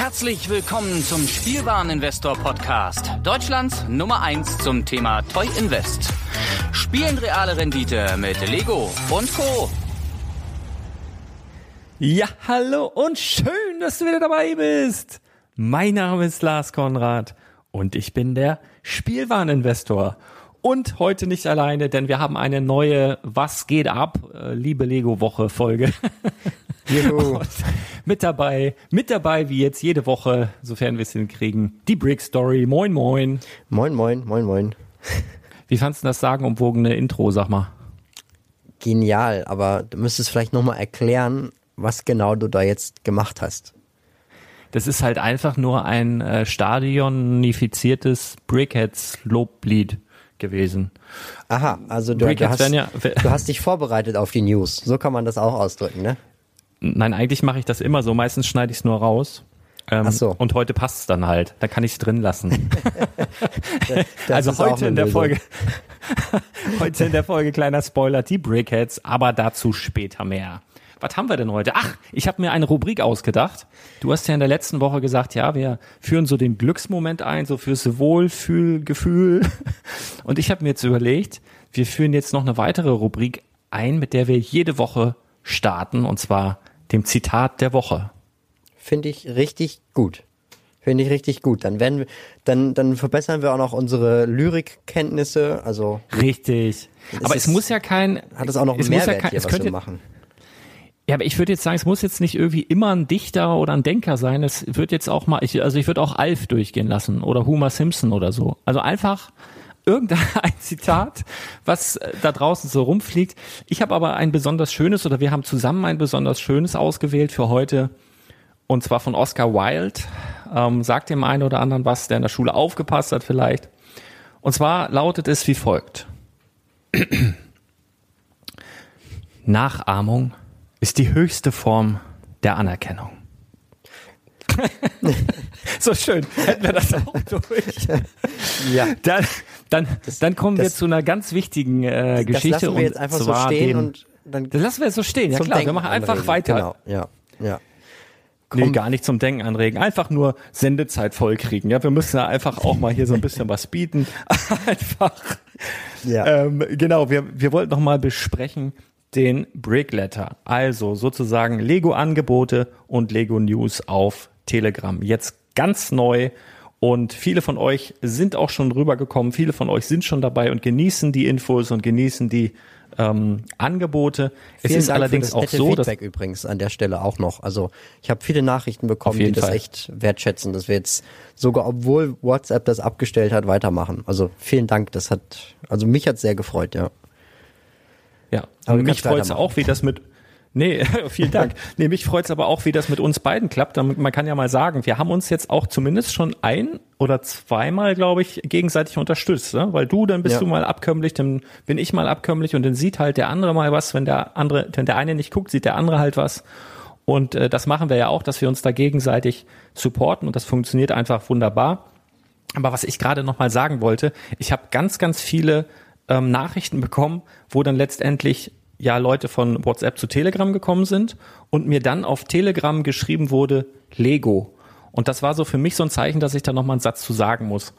Herzlich willkommen zum Spielwareninvestor Podcast. Deutschlands Nummer 1 zum Thema Toy Invest. Spielen reale Rendite mit Lego und Co. Ja, hallo und schön, dass du wieder dabei bist. Mein Name ist Lars Konrad und ich bin der Spielwareninvestor. Und heute nicht alleine, denn wir haben eine neue Was geht ab, äh, liebe Lego-Woche Folge. mit dabei, mit dabei, wie jetzt jede Woche, sofern wir es hinkriegen, die Brick Story. Moin, moin. Moin, moin, moin, moin. Wie fandest du das sagenumwogene Intro, sag mal? Genial, aber du müsstest vielleicht nochmal erklären, was genau du da jetzt gemacht hast. Das ist halt einfach nur ein äh, stadionifiziertes Brickheads-Loblied gewesen. Aha, also du, du, hast, ja, du hast dich vorbereitet auf die News. So kann man das auch ausdrücken, ne? Nein, eigentlich mache ich das immer so. Meistens schneide ich es nur raus. Ähm, Ach so. Und heute passt es dann halt. Da kann ich es drin lassen. also heute in der Folge, heute in der Folge kleiner Spoiler, die Brickheads, aber dazu später mehr. Was haben wir denn heute? Ach, ich habe mir eine Rubrik ausgedacht. Du hast ja in der letzten Woche gesagt, ja, wir führen so den Glücksmoment ein, so fürs Wohlfühlgefühl. Und ich habe mir jetzt überlegt, wir führen jetzt noch eine weitere Rubrik ein, mit der wir jede Woche starten, und zwar dem Zitat der Woche. Finde ich richtig gut. Finde ich richtig gut. Dann werden wir, dann, dann verbessern wir auch noch unsere Lyrikkenntnisse. Also richtig. Aber es, es muss ja kein. Hat es auch noch einen Mehrwert ja kein, hier, was wir machen. Ja, aber ich würde jetzt sagen, es muss jetzt nicht irgendwie immer ein Dichter oder ein Denker sein. Es wird jetzt auch mal, ich, also ich würde auch Alf durchgehen lassen oder Homer Simpson oder so. Also einfach irgendein Zitat, was äh, da draußen so rumfliegt. Ich habe aber ein besonders schönes oder wir haben zusammen ein besonders schönes ausgewählt für heute und zwar von Oscar Wilde. Ähm, sagt dem einen oder anderen was, der in der Schule aufgepasst hat vielleicht. Und zwar lautet es wie folgt. Nachahmung ist die höchste Form der Anerkennung. so schön, hätten wir das auch durch. Ja. Dann, dann, das, dann kommen das, wir zu einer ganz wichtigen äh, Geschichte. Das lassen wir jetzt einfach so stehen den, und dann. Das lassen wir jetzt so stehen, ja klar. Denken wir machen einfach anregen. weiter. Genau, ja, ja. Komm. Nee, gar nicht zum Denken anregen. Einfach nur Sendezeit vollkriegen. Ja, wir müssen ja einfach auch mal hier so ein bisschen was bieten. einfach. Ja. Ähm, genau, wir, wir wollten noch mal besprechen den Brickletter. Also sozusagen Lego-Angebote und Lego-News auf Telegram. Jetzt ganz neu. Und viele von euch sind auch schon rübergekommen. Viele von euch sind schon dabei und genießen die Infos und genießen die ähm, Angebote. Es ist Dank allerdings auch so, Feedback dass übrigens an der Stelle auch noch. Also ich habe viele Nachrichten bekommen, die das Fall. echt wertschätzen, dass wir jetzt sogar, obwohl WhatsApp das abgestellt hat, weitermachen. Also vielen Dank. Das hat, also mich hat sehr gefreut, ja. Ja, aber mich freut es auch, wie das mit Nee, vielen Dank. nee, mich freut's aber auch, wie das mit uns beiden klappt. Man kann ja mal sagen, wir haben uns jetzt auch zumindest schon ein oder zweimal, glaube ich, gegenseitig unterstützt. Ne? Weil du, dann bist ja. du mal abkömmlich, dann bin ich mal abkömmlich und dann sieht halt der andere mal was. Wenn der andere, wenn der eine nicht guckt, sieht der andere halt was. Und äh, das machen wir ja auch, dass wir uns da gegenseitig supporten und das funktioniert einfach wunderbar. Aber was ich gerade noch mal sagen wollte, ich habe ganz, ganz viele ähm, Nachrichten bekommen, wo dann letztendlich ja Leute von WhatsApp zu Telegram gekommen sind und mir dann auf Telegram geschrieben wurde Lego. Und das war so für mich so ein Zeichen, dass ich da nochmal einen Satz zu sagen muss.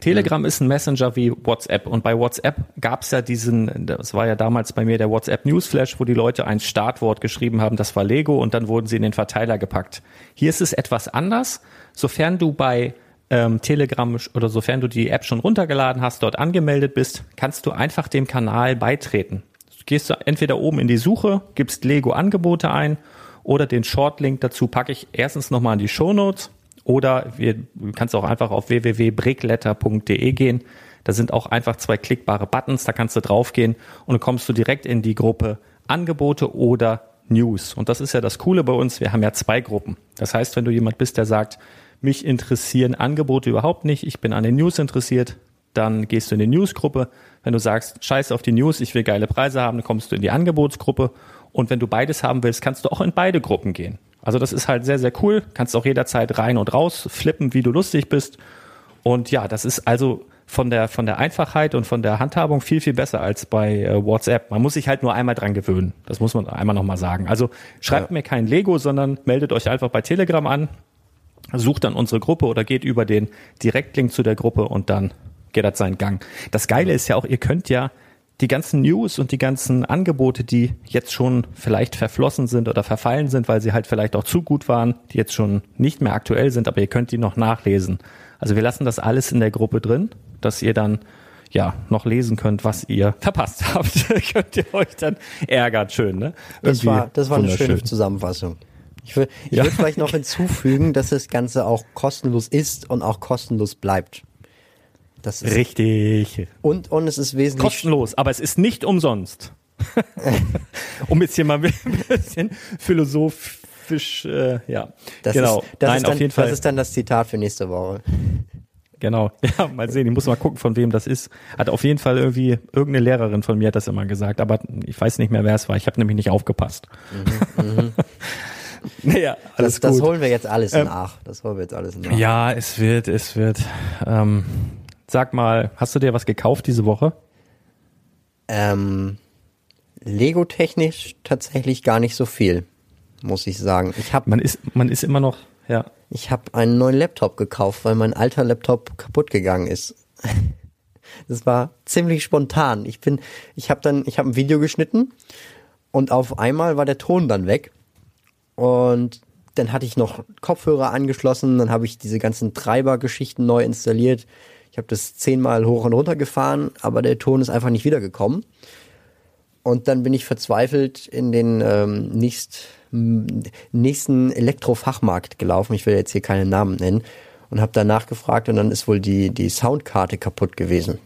Telegram mhm. ist ein Messenger wie WhatsApp und bei WhatsApp gab es ja diesen, das war ja damals bei mir der WhatsApp Newsflash, wo die Leute ein Startwort geschrieben haben, das war Lego und dann wurden sie in den Verteiler gepackt. Hier ist es etwas anders, sofern du bei ähm, Telegram oder sofern du die App schon runtergeladen hast, dort angemeldet bist, kannst du einfach dem Kanal beitreten gehst du entweder oben in die Suche, gibst Lego Angebote ein oder den Shortlink dazu packe ich erstens nochmal in die Show Notes oder wir, du kannst auch einfach auf www.brickletter.de gehen. Da sind auch einfach zwei klickbare Buttons, da kannst du draufgehen und dann kommst du direkt in die Gruppe Angebote oder News. Und das ist ja das Coole bei uns, wir haben ja zwei Gruppen. Das heißt, wenn du jemand bist, der sagt, mich interessieren Angebote überhaupt nicht, ich bin an den News interessiert, dann gehst du in die Newsgruppe. Wenn du sagst, scheiß auf die News, ich will geile Preise haben, dann kommst du in die Angebotsgruppe. Und wenn du beides haben willst, kannst du auch in beide Gruppen gehen. Also das ist halt sehr, sehr cool. Kannst auch jederzeit rein und raus flippen, wie du lustig bist. Und ja, das ist also von der, von der Einfachheit und von der Handhabung viel, viel besser als bei äh, WhatsApp. Man muss sich halt nur einmal dran gewöhnen. Das muss man einmal nochmal sagen. Also schreibt ja. mir kein Lego, sondern meldet euch einfach bei Telegram an, sucht dann unsere Gruppe oder geht über den Direktlink zu der Gruppe und dann geht das seinen Gang. Das Geile ist ja auch, ihr könnt ja die ganzen News und die ganzen Angebote, die jetzt schon vielleicht verflossen sind oder verfallen sind, weil sie halt vielleicht auch zu gut waren, die jetzt schon nicht mehr aktuell sind, aber ihr könnt die noch nachlesen. Also wir lassen das alles in der Gruppe drin, dass ihr dann ja noch lesen könnt, was ihr verpasst habt. könnt ihr euch dann ärgern, schön, ne? das war, das war eine schöne Zusammenfassung. Ich, will, ich ja. würde vielleicht noch hinzufügen, dass das Ganze auch kostenlos ist und auch kostenlos bleibt. Das ist Richtig. Und, und es ist wesentlich. Kostenlos, aber es ist nicht umsonst. um jetzt hier mal ein bisschen philosophisch, äh, ja. Das genau. Ist, das Nein, ist dann, auf jeden Fall. Das ist dann das Zitat für nächste Woche. Genau. Ja, mal sehen. Ich muss mal gucken, von wem das ist. Hat auf jeden Fall irgendwie, irgendeine Lehrerin von mir hat das immer gesagt, aber ich weiß nicht mehr, wer es war. Ich habe nämlich nicht aufgepasst. Mhm, mhm. naja, alles das, gut. Das holen wir jetzt alles ähm, nach. Das holen wir jetzt alles nach. Ja, es wird, es wird. Ähm, Sag mal, hast du dir was gekauft diese Woche? Ähm, Lego-technisch tatsächlich gar nicht so viel, muss ich sagen. Ich hab, man ist, man ist immer noch, ja. Ich habe einen neuen Laptop gekauft, weil mein alter Laptop kaputt gegangen ist. Das war ziemlich spontan. Ich bin, ich habe dann, ich habe ein Video geschnitten und auf einmal war der Ton dann weg und dann hatte ich noch Kopfhörer angeschlossen, dann habe ich diese ganzen Treibergeschichten neu installiert. Ich habe das zehnmal hoch und runter gefahren, aber der Ton ist einfach nicht wiedergekommen. Und dann bin ich verzweifelt in den ähm, nächst, nächsten Elektrofachmarkt gelaufen. Ich will jetzt hier keine Namen nennen. Und habe danach gefragt und dann ist wohl die, die Soundkarte kaputt gewesen.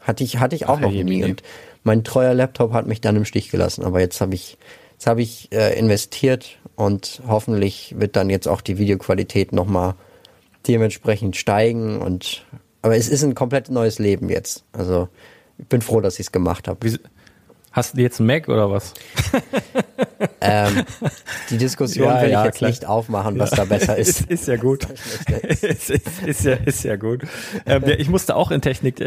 Hatte ich, hatte ich auch Ach, noch nie. Und mein treuer Laptop hat mich dann im Stich gelassen. Aber jetzt habe ich, jetzt habe ich äh, investiert und hoffentlich wird dann jetzt auch die Videoqualität nochmal dementsprechend steigen und aber es ist ein komplett neues Leben jetzt. Also ich bin froh, dass ich es gemacht habe. Hast du jetzt einen Mac oder was? ähm, die Diskussion ja, will ja, ich jetzt klar. nicht aufmachen, was ja. da besser ist. ist, ist ja gut. ist, ist, ja, ist ja gut. Ähm, ich musste auch in Technik,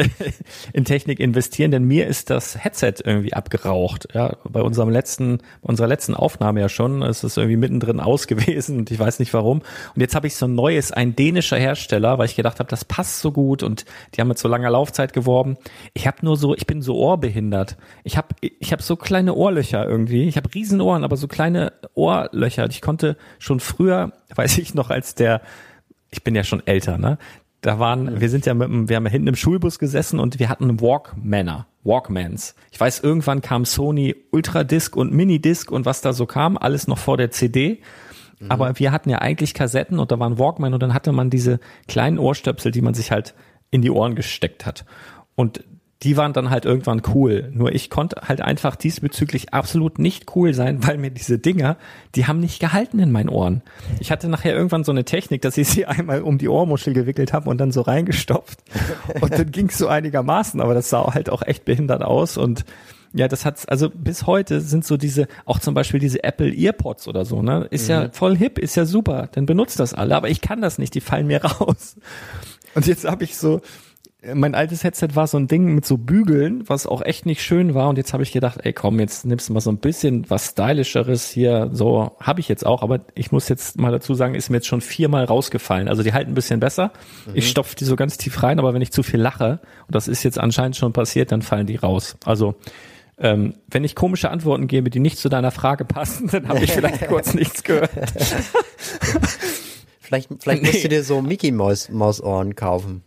in Technik investieren, denn mir ist das Headset irgendwie abgeraucht. Ja, bei unserem letzten, unserer letzten Aufnahme ja schon. Es ist irgendwie mittendrin aus gewesen und ich weiß nicht warum. Und jetzt habe ich so ein neues, ein dänischer Hersteller, weil ich gedacht habe, das passt so gut und die haben mit so langer Laufzeit geworben. Ich habe nur so, ich bin so ohrbehindert. Ich habe ich habe so kleine Ohrlöcher irgendwie. Ich habe riesen Ohren, aber so kleine Ohrlöcher. Ich konnte schon früher, weiß ich noch, als der, ich bin ja schon älter, ne? Da waren, wir sind ja mit dem, wir haben ja hinten im Schulbus gesessen und wir hatten Walkmanner, Walkmans. Ich weiß, irgendwann kam Sony Ultradisc und Minidisc und was da so kam, alles noch vor der CD. Mhm. Aber wir hatten ja eigentlich Kassetten und da waren Walkman und dann hatte man diese kleinen Ohrstöpsel, die man sich halt in die Ohren gesteckt hat. Und die waren dann halt irgendwann cool. Nur ich konnte halt einfach diesbezüglich absolut nicht cool sein, weil mir diese Dinger, die haben nicht gehalten in meinen Ohren. Ich hatte nachher irgendwann so eine Technik, dass ich sie einmal um die Ohrmuschel gewickelt habe und dann so reingestopft. Und dann ging es so einigermaßen, aber das sah halt auch echt behindert aus und ja, das hat's, also bis heute sind so diese, auch zum Beispiel diese Apple Earpods oder so, ne, ist mhm. ja voll hip, ist ja super, dann benutzt das alle, aber ich kann das nicht, die fallen mir raus. Und jetzt habe ich so, mein altes Headset war so ein Ding mit so Bügeln, was auch echt nicht schön war. Und jetzt habe ich gedacht, ey komm, jetzt nimmst du mal so ein bisschen was stylischeres hier. So habe ich jetzt auch, aber ich muss jetzt mal dazu sagen, ist mir jetzt schon viermal rausgefallen. Also die halten ein bisschen besser. Mhm. Ich stopfe die so ganz tief rein, aber wenn ich zu viel lache, und das ist jetzt anscheinend schon passiert, dann fallen die raus. Also ähm, wenn ich komische Antworten gebe, die nicht zu deiner Frage passen, dann habe ich vielleicht kurz nichts gehört. vielleicht vielleicht musst du dir so Mickey Maus Ohren kaufen.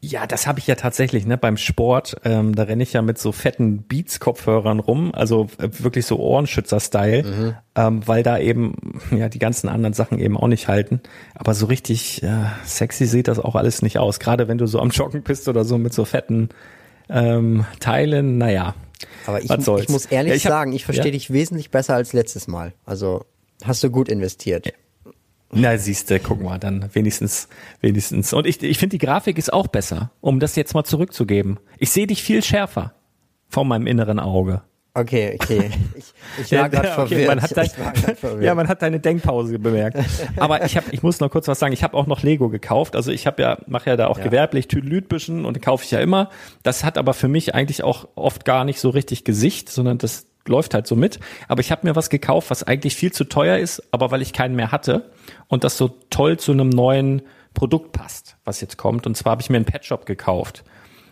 Ja, das habe ich ja tatsächlich, ne, beim Sport, ähm, da renne ich ja mit so fetten Beats-Kopfhörern rum, also äh, wirklich so Ohrenschützer-Style, mhm. ähm, weil da eben ja die ganzen anderen Sachen eben auch nicht halten. Aber so richtig äh, sexy sieht das auch alles nicht aus. Gerade wenn du so am Joggen bist oder so mit so fetten ähm, Teilen, naja. Aber ich, ich muss ehrlich ja, ich hab, sagen, ich verstehe ja? dich wesentlich besser als letztes Mal. Also hast du gut investiert. Ja. Na, siehste, guck mal, dann wenigstens, wenigstens. Und ich, ich finde, die Grafik ist auch besser, um das jetzt mal zurückzugeben. Ich sehe dich viel schärfer vor meinem inneren Auge. Okay, okay. Ich, ich war gerade okay, verwirrt. Man hat dein, verwirrt. Ja, man hat deine Denkpause bemerkt. Aber ich habe, ich muss noch kurz was sagen. Ich habe auch noch Lego gekauft. Also ich habe ja, mache ja da auch ja. gewerblich Tüdelütbüschen und kaufe ich ja immer. Das hat aber für mich eigentlich auch oft gar nicht so richtig Gesicht, sondern das läuft halt so mit. Aber ich habe mir was gekauft, was eigentlich viel zu teuer ist, aber weil ich keinen mehr hatte und das so toll zu einem neuen Produkt passt, was jetzt kommt. Und zwar habe ich mir einen Pet Shop gekauft.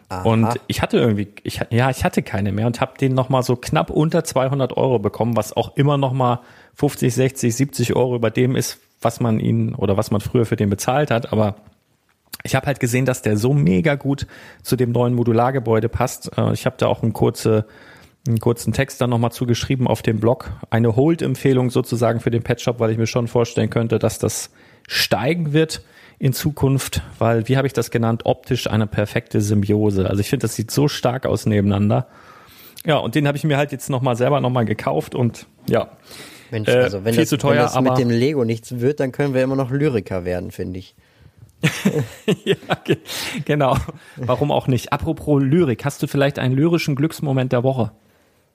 Aha. Und ich hatte irgendwie, ich, ja, ich hatte keine mehr und habe den nochmal so knapp unter 200 Euro bekommen, was auch immer nochmal 50, 60, 70 Euro über dem ist, was man ihn oder was man früher für den bezahlt hat. Aber ich habe halt gesehen, dass der so mega gut zu dem neuen Modulargebäude passt. Äh, ich habe da auch eine kurze einen kurzen Text dann nochmal zugeschrieben auf dem Blog. Eine Hold-Empfehlung sozusagen für den Pet Shop, weil ich mir schon vorstellen könnte, dass das steigen wird in Zukunft, weil, wie habe ich das genannt, optisch eine perfekte Symbiose. Also ich finde, das sieht so stark aus nebeneinander. Ja, und den habe ich mir halt jetzt nochmal selber nochmal gekauft und ja. Mensch, äh, also wenn, viel das, zu teuer, wenn das mit dem Lego nichts wird, dann können wir immer noch Lyriker werden, finde ich. ja, genau. Warum auch nicht? Apropos Lyrik, hast du vielleicht einen lyrischen Glücksmoment der Woche?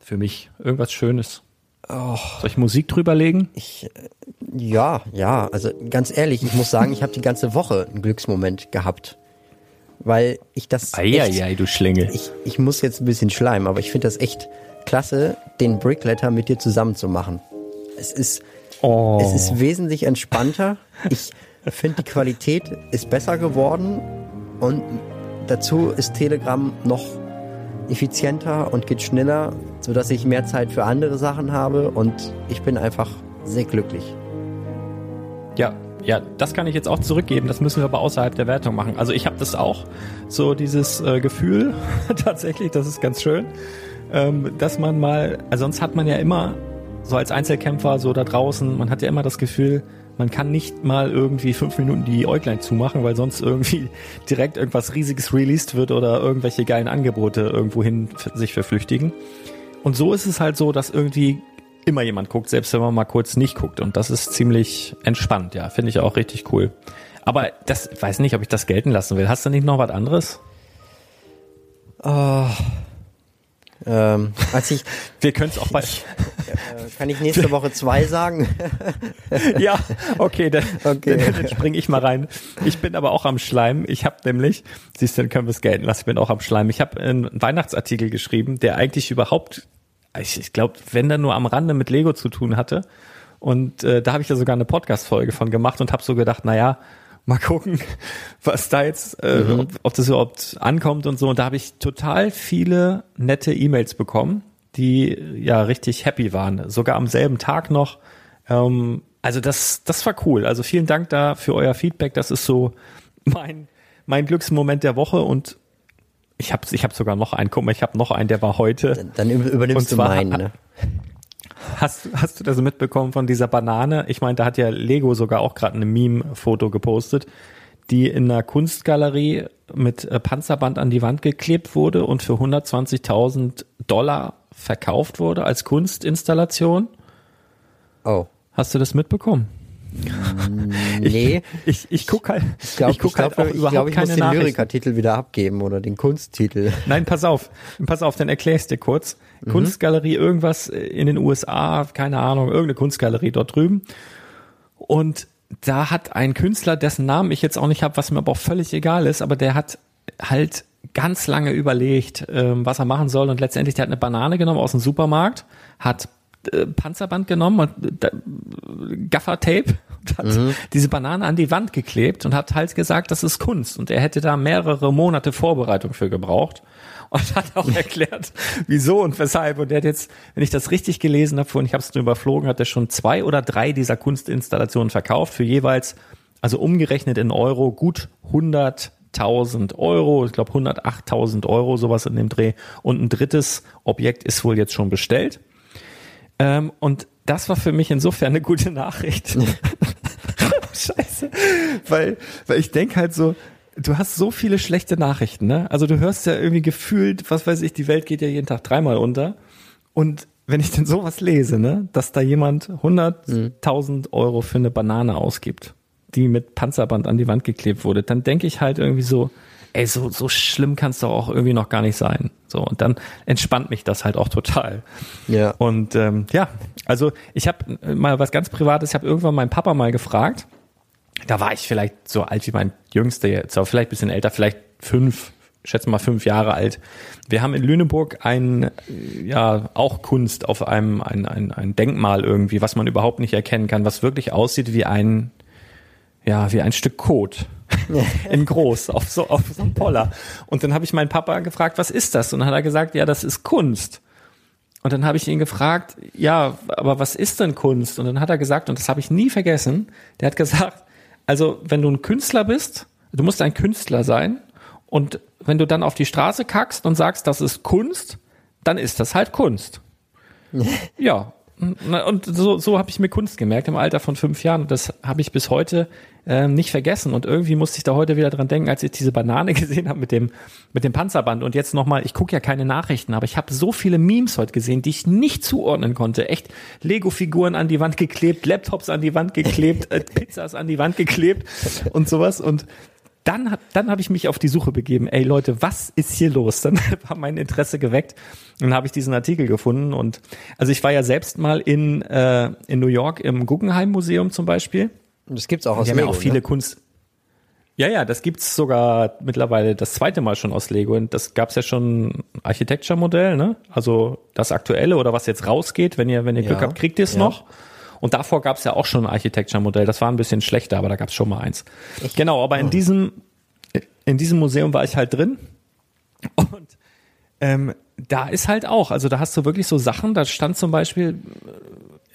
Für mich. Irgendwas Schönes. Oh. Soll ich Musik drüberlegen? Ich, äh, ja, ja. Also ganz ehrlich, ich muss sagen, ich habe die ganze Woche einen Glücksmoment gehabt. Weil ich das. Eieiei, du Schlingel. Ich, ich muss jetzt ein bisschen schleimen, aber ich finde das echt klasse, den Brickletter mit dir zusammen zu machen. Es ist, oh. es ist wesentlich entspannter. Ich finde, die Qualität ist besser geworden und dazu ist Telegram noch effizienter und geht schneller, sodass ich mehr Zeit für andere Sachen habe und ich bin einfach sehr glücklich. Ja, ja, das kann ich jetzt auch zurückgeben. Das müssen wir aber außerhalb der Wertung machen. Also ich habe das auch, so dieses äh, Gefühl tatsächlich, das ist ganz schön, ähm, dass man mal, also sonst hat man ja immer so als Einzelkämpfer so da draußen, man hat ja immer das Gefühl, man kann nicht mal irgendwie fünf Minuten die Äuglein zumachen, weil sonst irgendwie direkt irgendwas Riesiges released wird oder irgendwelche geilen Angebote irgendwohin sich verflüchtigen. Und so ist es halt so, dass irgendwie immer jemand guckt, selbst wenn man mal kurz nicht guckt. Und das ist ziemlich entspannt, ja. Finde ich auch richtig cool. Aber das weiß nicht, ob ich das gelten lassen will. Hast du nicht noch was anderes? Oh, ähm, als ich, Wir können es auch bei. Äh, kann ich nächste Woche zwei sagen? ja, okay, dann, okay. dann, dann springe ich mal rein. Ich bin aber auch am Schleim. Ich habe nämlich, siehst du, dann können wir es gelten lassen. Ich bin auch am Schleim. Ich habe einen Weihnachtsartikel geschrieben, der eigentlich überhaupt, ich, ich glaube, wenn der nur am Rande mit Lego zu tun hatte. Und äh, da habe ich ja sogar eine Podcast-Folge von gemacht und habe so gedacht, na ja, mal gucken, was da jetzt, äh, mhm. ob, ob das überhaupt ankommt und so. Und da habe ich total viele nette E-Mails bekommen, die ja richtig happy waren. Sogar am selben Tag noch. Ähm, also das, das war cool. Also vielen Dank da für euer Feedback. Das ist so mein, mein Glücksmoment der Woche und ich habe ich hab sogar noch einen. Guck mal, ich habe noch einen, der war heute. Dann, dann übernimmst zwar, du meinen. Ne? Hast, hast du das mitbekommen von dieser Banane? Ich meine, da hat ja Lego sogar auch gerade ein Meme-Foto gepostet, die in einer Kunstgalerie mit äh, Panzerband an die Wand geklebt wurde und für 120.000 Dollar verkauft wurde als Kunstinstallation. Oh. Hast du das mitbekommen? Nee. Ich, ich, ich guck halt, ich, glaub, ich guck ich halt glaub, auch ich überhaupt glaub, ich keine muss den Lyrikertitel wieder abgeben oder den Kunsttitel. Nein, pass auf, pass auf, dann erklär ich dir kurz. Mhm. Kunstgalerie, irgendwas in den USA, keine Ahnung, irgendeine Kunstgalerie dort drüben. Und da hat ein Künstler, dessen Namen ich jetzt auch nicht habe, was mir aber auch völlig egal ist, aber der hat halt ganz lange überlegt, ähm, was er machen soll und letztendlich der hat eine Banane genommen aus dem Supermarkt, hat äh, Panzerband genommen und äh, Gaffertape und hat mhm. diese Banane an die Wand geklebt und hat halt gesagt, das ist Kunst und er hätte da mehrere Monate Vorbereitung für gebraucht und hat auch erklärt, wieso und weshalb. Und der hat jetzt, wenn ich das richtig gelesen habe, und ich habe es nur überflogen, hat er schon zwei oder drei dieser Kunstinstallationen verkauft für jeweils, also umgerechnet in Euro, gut 100.000 Euro, ich glaube 108.000 Euro, sowas in dem Dreh. Und ein drittes Objekt ist wohl jetzt schon bestellt. Ähm, und das war für mich insofern eine gute Nachricht. Scheiße. Weil, weil ich denke halt so, du hast so viele schlechte Nachrichten, ne? Also du hörst ja irgendwie gefühlt, was weiß ich, die Welt geht ja jeden Tag dreimal unter. Und wenn ich denn sowas lese, ne, dass da jemand 100.000 Euro für eine Banane ausgibt, die mit Panzerband an die Wand geklebt wurde, dann denke ich halt irgendwie so, ey, so, so schlimm kann es doch auch irgendwie noch gar nicht sein. So, und dann entspannt mich das halt auch total. Ja. Und ähm, ja, also ich habe mal was ganz Privates, ich habe irgendwann meinen Papa mal gefragt, da war ich vielleicht so alt wie mein Jüngster jetzt, aber vielleicht bisschen älter, vielleicht fünf, schätze mal fünf Jahre alt. Wir haben in Lüneburg ein, ja, auch Kunst auf einem, ein, ein, ein Denkmal irgendwie, was man überhaupt nicht erkennen kann, was wirklich aussieht wie ein, ja, wie ein Stück Kot. in groß, auf so, auf so einem Poller. Und dann habe ich meinen Papa gefragt, was ist das? Und dann hat er gesagt, ja, das ist Kunst. Und dann habe ich ihn gefragt, ja, aber was ist denn Kunst? Und dann hat er gesagt, und das habe ich nie vergessen, der hat gesagt, also wenn du ein Künstler bist, du musst ein Künstler sein und wenn du dann auf die Straße kackst und sagst, das ist Kunst, dann ist das halt Kunst. ja, und so, so habe ich mir Kunst gemerkt im Alter von fünf Jahren. Und das habe ich bis heute äh, nicht vergessen. Und irgendwie musste ich da heute wieder dran denken, als ich diese Banane gesehen habe mit dem, mit dem Panzerband. Und jetzt nochmal, ich gucke ja keine Nachrichten, aber ich habe so viele Memes heute gesehen, die ich nicht zuordnen konnte. Echt Lego-Figuren an die Wand geklebt, Laptops an die Wand geklebt, äh, Pizzas an die Wand geklebt und sowas. Und dann, dann habe ich mich auf die Suche begeben. Ey Leute, was ist hier los? Dann war mein Interesse geweckt und dann habe ich diesen Artikel gefunden. Und also ich war ja selbst mal in, äh, in New York im Guggenheim Museum zum Beispiel. Das gibt's auch aus Die Lego. Haben ja auch viele ne? Kunst. Ja, ja, das gibt's sogar mittlerweile das zweite Mal schon aus Lego. Und das gab's ja schon Architecture-Modell, ne? Also das aktuelle oder was jetzt rausgeht, wenn ihr, wenn ihr Glück ja, habt, kriegt ihr es ja. noch. Und davor gab es ja auch schon ein Architecture-Modell. Das war ein bisschen schlechter, aber da gab es schon mal eins. Ich, genau, aber in oh. diesem, in diesem Museum war ich halt drin. Und ähm, da ist halt auch, also da hast du wirklich so Sachen, da stand zum Beispiel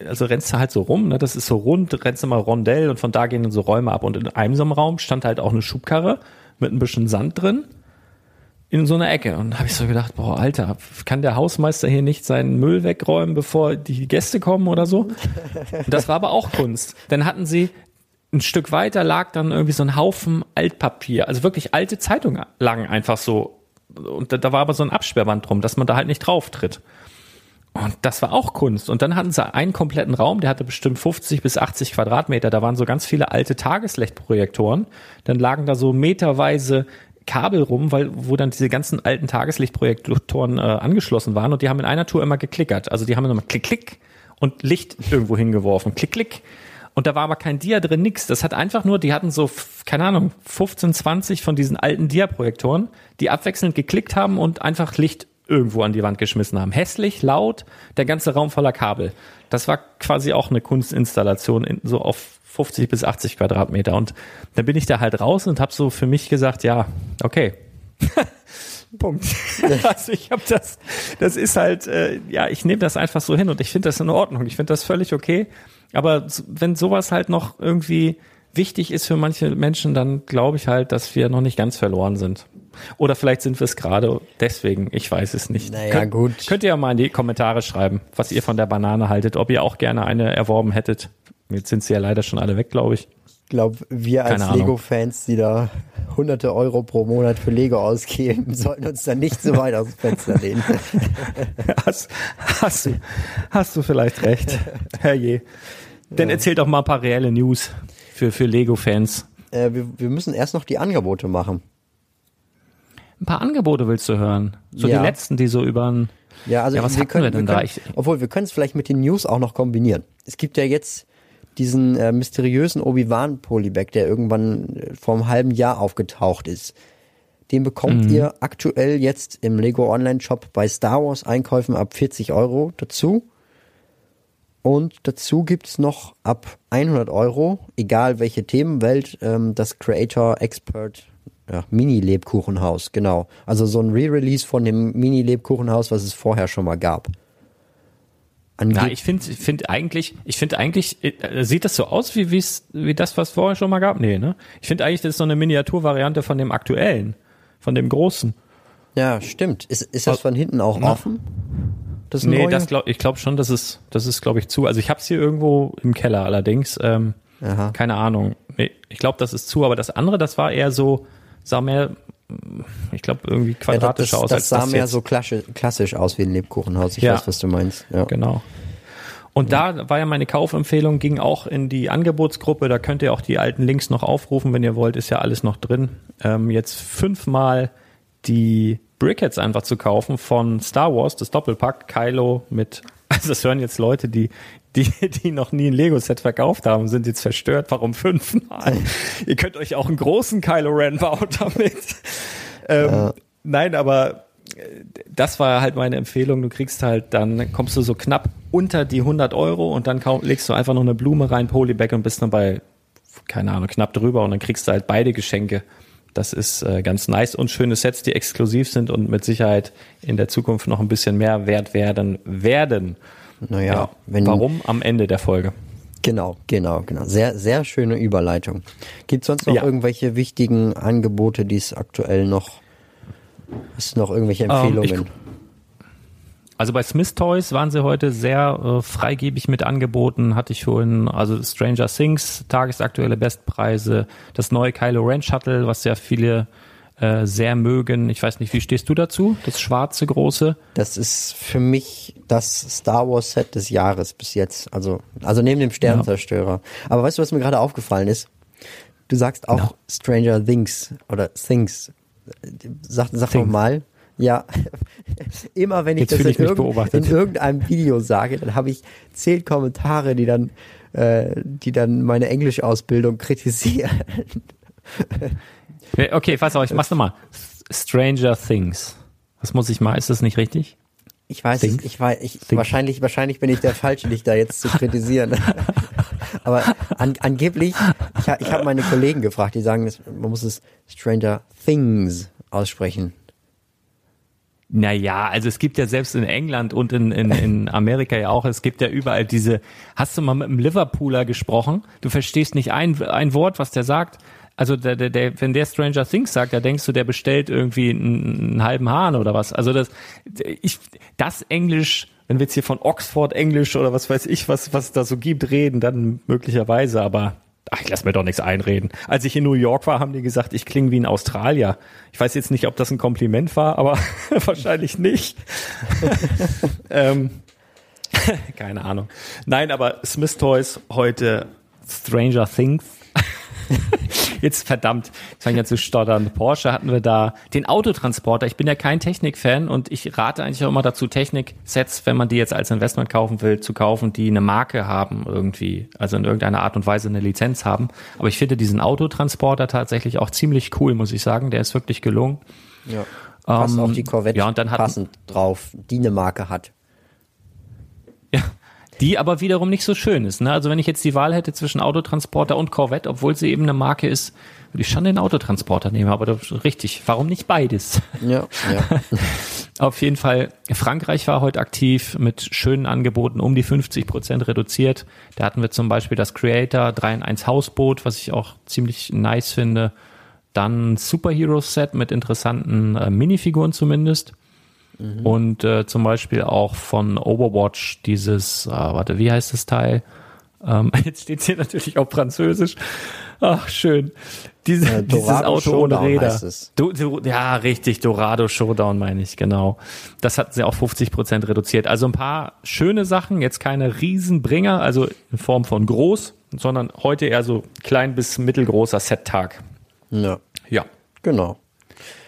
also rennst du halt so rum, ne? Das ist so rund, rennst du mal Rondell und von da gehen dann so Räume ab. Und in einem so einem Raum stand halt auch eine Schubkarre mit ein bisschen Sand drin in so einer Ecke. Und da habe ich so gedacht, boah, Alter, kann der Hausmeister hier nicht seinen Müll wegräumen, bevor die Gäste kommen oder so? Und das war aber auch Kunst. Dann hatten sie ein Stück weiter lag dann irgendwie so ein Haufen Altpapier, also wirklich alte Zeitungen lagen einfach so. Und da, da war aber so ein Absperrband drum, dass man da halt nicht drauf tritt. Und das war auch Kunst. Und dann hatten sie einen kompletten Raum, der hatte bestimmt 50 bis 80 Quadratmeter. Da waren so ganz viele alte Tageslichtprojektoren. Dann lagen da so meterweise Kabel rum, weil wo dann diese ganzen alten Tageslichtprojektoren äh, angeschlossen waren und die haben in einer Tour immer geklickert. Also die haben immer klick klick und Licht irgendwo hingeworfen, klick klick. Und da war aber kein Dia drin, nix. Das hat einfach nur, die hatten so, keine Ahnung, 15, 20 von diesen alten Dia-Projektoren, die abwechselnd geklickt haben und einfach Licht irgendwo an die Wand geschmissen haben. Hässlich, laut, der ganze Raum voller Kabel. Das war quasi auch eine Kunstinstallation, in, so auf 50 bis 80 Quadratmeter. Und dann bin ich da halt raus und habe so für mich gesagt, ja, okay. Punkt. also ich habe das, das ist halt, äh, ja, ich nehme das einfach so hin und ich finde das in Ordnung. Ich finde das völlig okay. Aber wenn sowas halt noch irgendwie wichtig ist für manche Menschen, dann glaube ich halt, dass wir noch nicht ganz verloren sind. Oder vielleicht sind wir es gerade deswegen, ich weiß es nicht. Naja, Kön gut. Könnt ihr ja mal in die Kommentare schreiben, was ihr von der Banane haltet, ob ihr auch gerne eine erworben hättet. Jetzt sind sie ja leider schon alle weg, glaube ich. Ich glaube, wir als Lego-Fans, die da hunderte Euro pro Monat für Lego ausgeben, sollten uns da nicht so weit aus dem Fenster lehnen. hast, hast, du, hast du vielleicht recht. Herrje. Dann ja. erzähl doch mal ein paar reelle News für, für Lego-Fans. Äh, wir, wir müssen erst noch die Angebote machen. Ein paar Angebote willst du hören? So ja. die letzten, die so über ein ja, also ja, was wir können, wir denn wir können, da? obwohl wir können es vielleicht mit den News auch noch kombinieren. Es gibt ja jetzt diesen äh, mysteriösen Obi-Wan Polybag, der irgendwann äh, vor einem halben Jahr aufgetaucht ist. Den bekommt mhm. ihr aktuell jetzt im Lego Online Shop bei Star Wars Einkäufen ab 40 Euro dazu. Und dazu gibt's noch ab 100 Euro, egal welche Themenwelt, ähm, das Creator Expert ja, Mini-Lebkuchenhaus, genau. Also so ein Re-Release von dem Mini-Lebkuchenhaus, was es vorher schon mal gab. Ange Na, ich finde find eigentlich, ich finde eigentlich, äh, sieht das so aus wie wie das, was vorher schon mal gab? Nee, ne? Ich finde eigentlich, das ist so eine Miniaturvariante von dem aktuellen, von dem großen. Ja, stimmt. Ist, ist das von hinten auch Na? offen? Das nee, neue? das glaub, ich glaube schon, das ist, das ist, glaube ich, zu. Also ich habe es hier irgendwo im Keller allerdings. Ähm, Aha. Keine Ahnung. Nee, ich glaube, das ist zu, aber das andere, das war eher so, sah mehr ich glaube, irgendwie quadratischer ja, das, aus. Das sah das mehr jetzt. so klassisch, klassisch aus wie ein Lebkuchenhaus. Ich ja. weiß, was du meinst. Ja. Genau. Und ja. da war ja meine Kaufempfehlung, ging auch in die Angebotsgruppe. Da könnt ihr auch die alten Links noch aufrufen, wenn ihr wollt. Ist ja alles noch drin. Ähm, jetzt fünfmal die Brickheads einfach zu kaufen von Star Wars, das Doppelpack, Kylo mit, also das hören jetzt Leute, die, die, die noch nie ein Lego-Set verkauft haben, sind jetzt verstört. Warum fünfmal? Ihr könnt euch auch einen großen Kylo Ren bauen damit. Ähm, ja. Nein, aber äh, das war halt meine Empfehlung. Du kriegst halt, dann kommst du so knapp unter die 100 Euro und dann legst du einfach noch eine Blume rein, Polybag und bist dann bei, keine Ahnung, knapp drüber und dann kriegst du halt beide Geschenke. Das ist äh, ganz nice und schöne Sets, die exklusiv sind und mit Sicherheit in der Zukunft noch ein bisschen mehr wert werden werden. Naja, ja, wenn, warum am Ende der Folge? Genau, genau, genau. Sehr, sehr schöne Überleitung. Gibt es sonst noch ja. irgendwelche wichtigen Angebote, die es aktuell noch, hast du noch irgendwelche ähm, Empfehlungen? Ähm, also bei Smith Toys waren sie heute sehr äh, freigebig mit Angeboten, hatte ich vorhin, also Stranger Things, tagesaktuelle Bestpreise, das neue Kylo Ren Shuttle, was ja viele äh, sehr mögen. Ich weiß nicht, wie stehst du dazu? Das schwarze große? Das ist für mich das Star Wars Set des Jahres bis jetzt. Also, also neben dem Sternzerstörer. Ja. Aber weißt du, was mir gerade aufgefallen ist? Du sagst auch no. Stranger Things oder Things. Sag, sag doch mal. Ja, immer wenn ich Jetzt das in, ich irgend, in, irgendeinem Video sage, dann habe ich zehn Kommentare, die dann, äh, die dann meine Englischausbildung kritisieren. Okay, pass auf, ich mach's nochmal. Stranger Things. Was muss ich mal? Ist das nicht richtig? Ich weiß Things? es, ich weiß, ich, wahrscheinlich, wahrscheinlich bin ich der Falsche, dich da jetzt zu kritisieren. Aber an, angeblich, ich, ich habe meine Kollegen gefragt, die sagen, man muss es Stranger Things aussprechen. Naja, also es gibt ja selbst in England und in, in, in Amerika ja auch, es gibt ja überall diese, hast du mal mit einem Liverpooler gesprochen? Du verstehst nicht ein, ein Wort, was der sagt. Also der, der, der, wenn der Stranger Things sagt, da denkst du, der bestellt irgendwie einen, einen halben Hahn oder was. Also das, ich, das Englisch, wenn wir jetzt hier von Oxford Englisch oder was weiß ich, was, was da so gibt, reden, dann möglicherweise, aber ach, ich lass mir doch nichts einreden. Als ich in New York war, haben die gesagt, ich klinge wie ein Australier. Ich weiß jetzt nicht, ob das ein Kompliment war, aber wahrscheinlich nicht. ähm, keine Ahnung. Nein, aber Smith Toys heute Stranger Things. Jetzt verdammt, jetzt fange ich an zu stottern. Porsche hatten wir da, den Autotransporter. Ich bin ja kein Technikfan und ich rate eigentlich auch immer dazu, Technik-Sets, wenn man die jetzt als Investment kaufen will, zu kaufen, die eine Marke haben irgendwie, also in irgendeiner Art und Weise eine Lizenz haben. Aber ich finde diesen Autotransporter tatsächlich auch ziemlich cool, muss ich sagen. Der ist wirklich gelungen. Ja. Passt ähm, auch die Corvette ja, und dann passend drauf, die eine Marke hat. Die aber wiederum nicht so schön ist. Ne? Also wenn ich jetzt die Wahl hätte zwischen Autotransporter und Corvette, obwohl sie eben eine Marke ist, würde ich schon den Autotransporter nehmen. Aber das, richtig, warum nicht beides? Ja, ja. Auf jeden Fall, Frankreich war heute aktiv mit schönen Angeboten, um die 50 Prozent reduziert. Da hatten wir zum Beispiel das Creator 3 in 1 Hausboot, was ich auch ziemlich nice finde. Dann Superhero Set mit interessanten äh, Minifiguren zumindest. Mhm. Und äh, zum Beispiel auch von Overwatch dieses, äh, warte, wie heißt das Teil? Ähm, jetzt steht hier natürlich auf Französisch. Ach, schön. Diese, ja, dieses Auto Showdown ohne Räder. Du, du, ja, richtig, Dorado Showdown meine ich, genau. Das hatten sie auf 50 Prozent reduziert. Also ein paar schöne Sachen, jetzt keine Riesenbringer, also in Form von groß, sondern heute eher so klein bis mittelgroßer Set-Tag. Ja. Ja. Genau.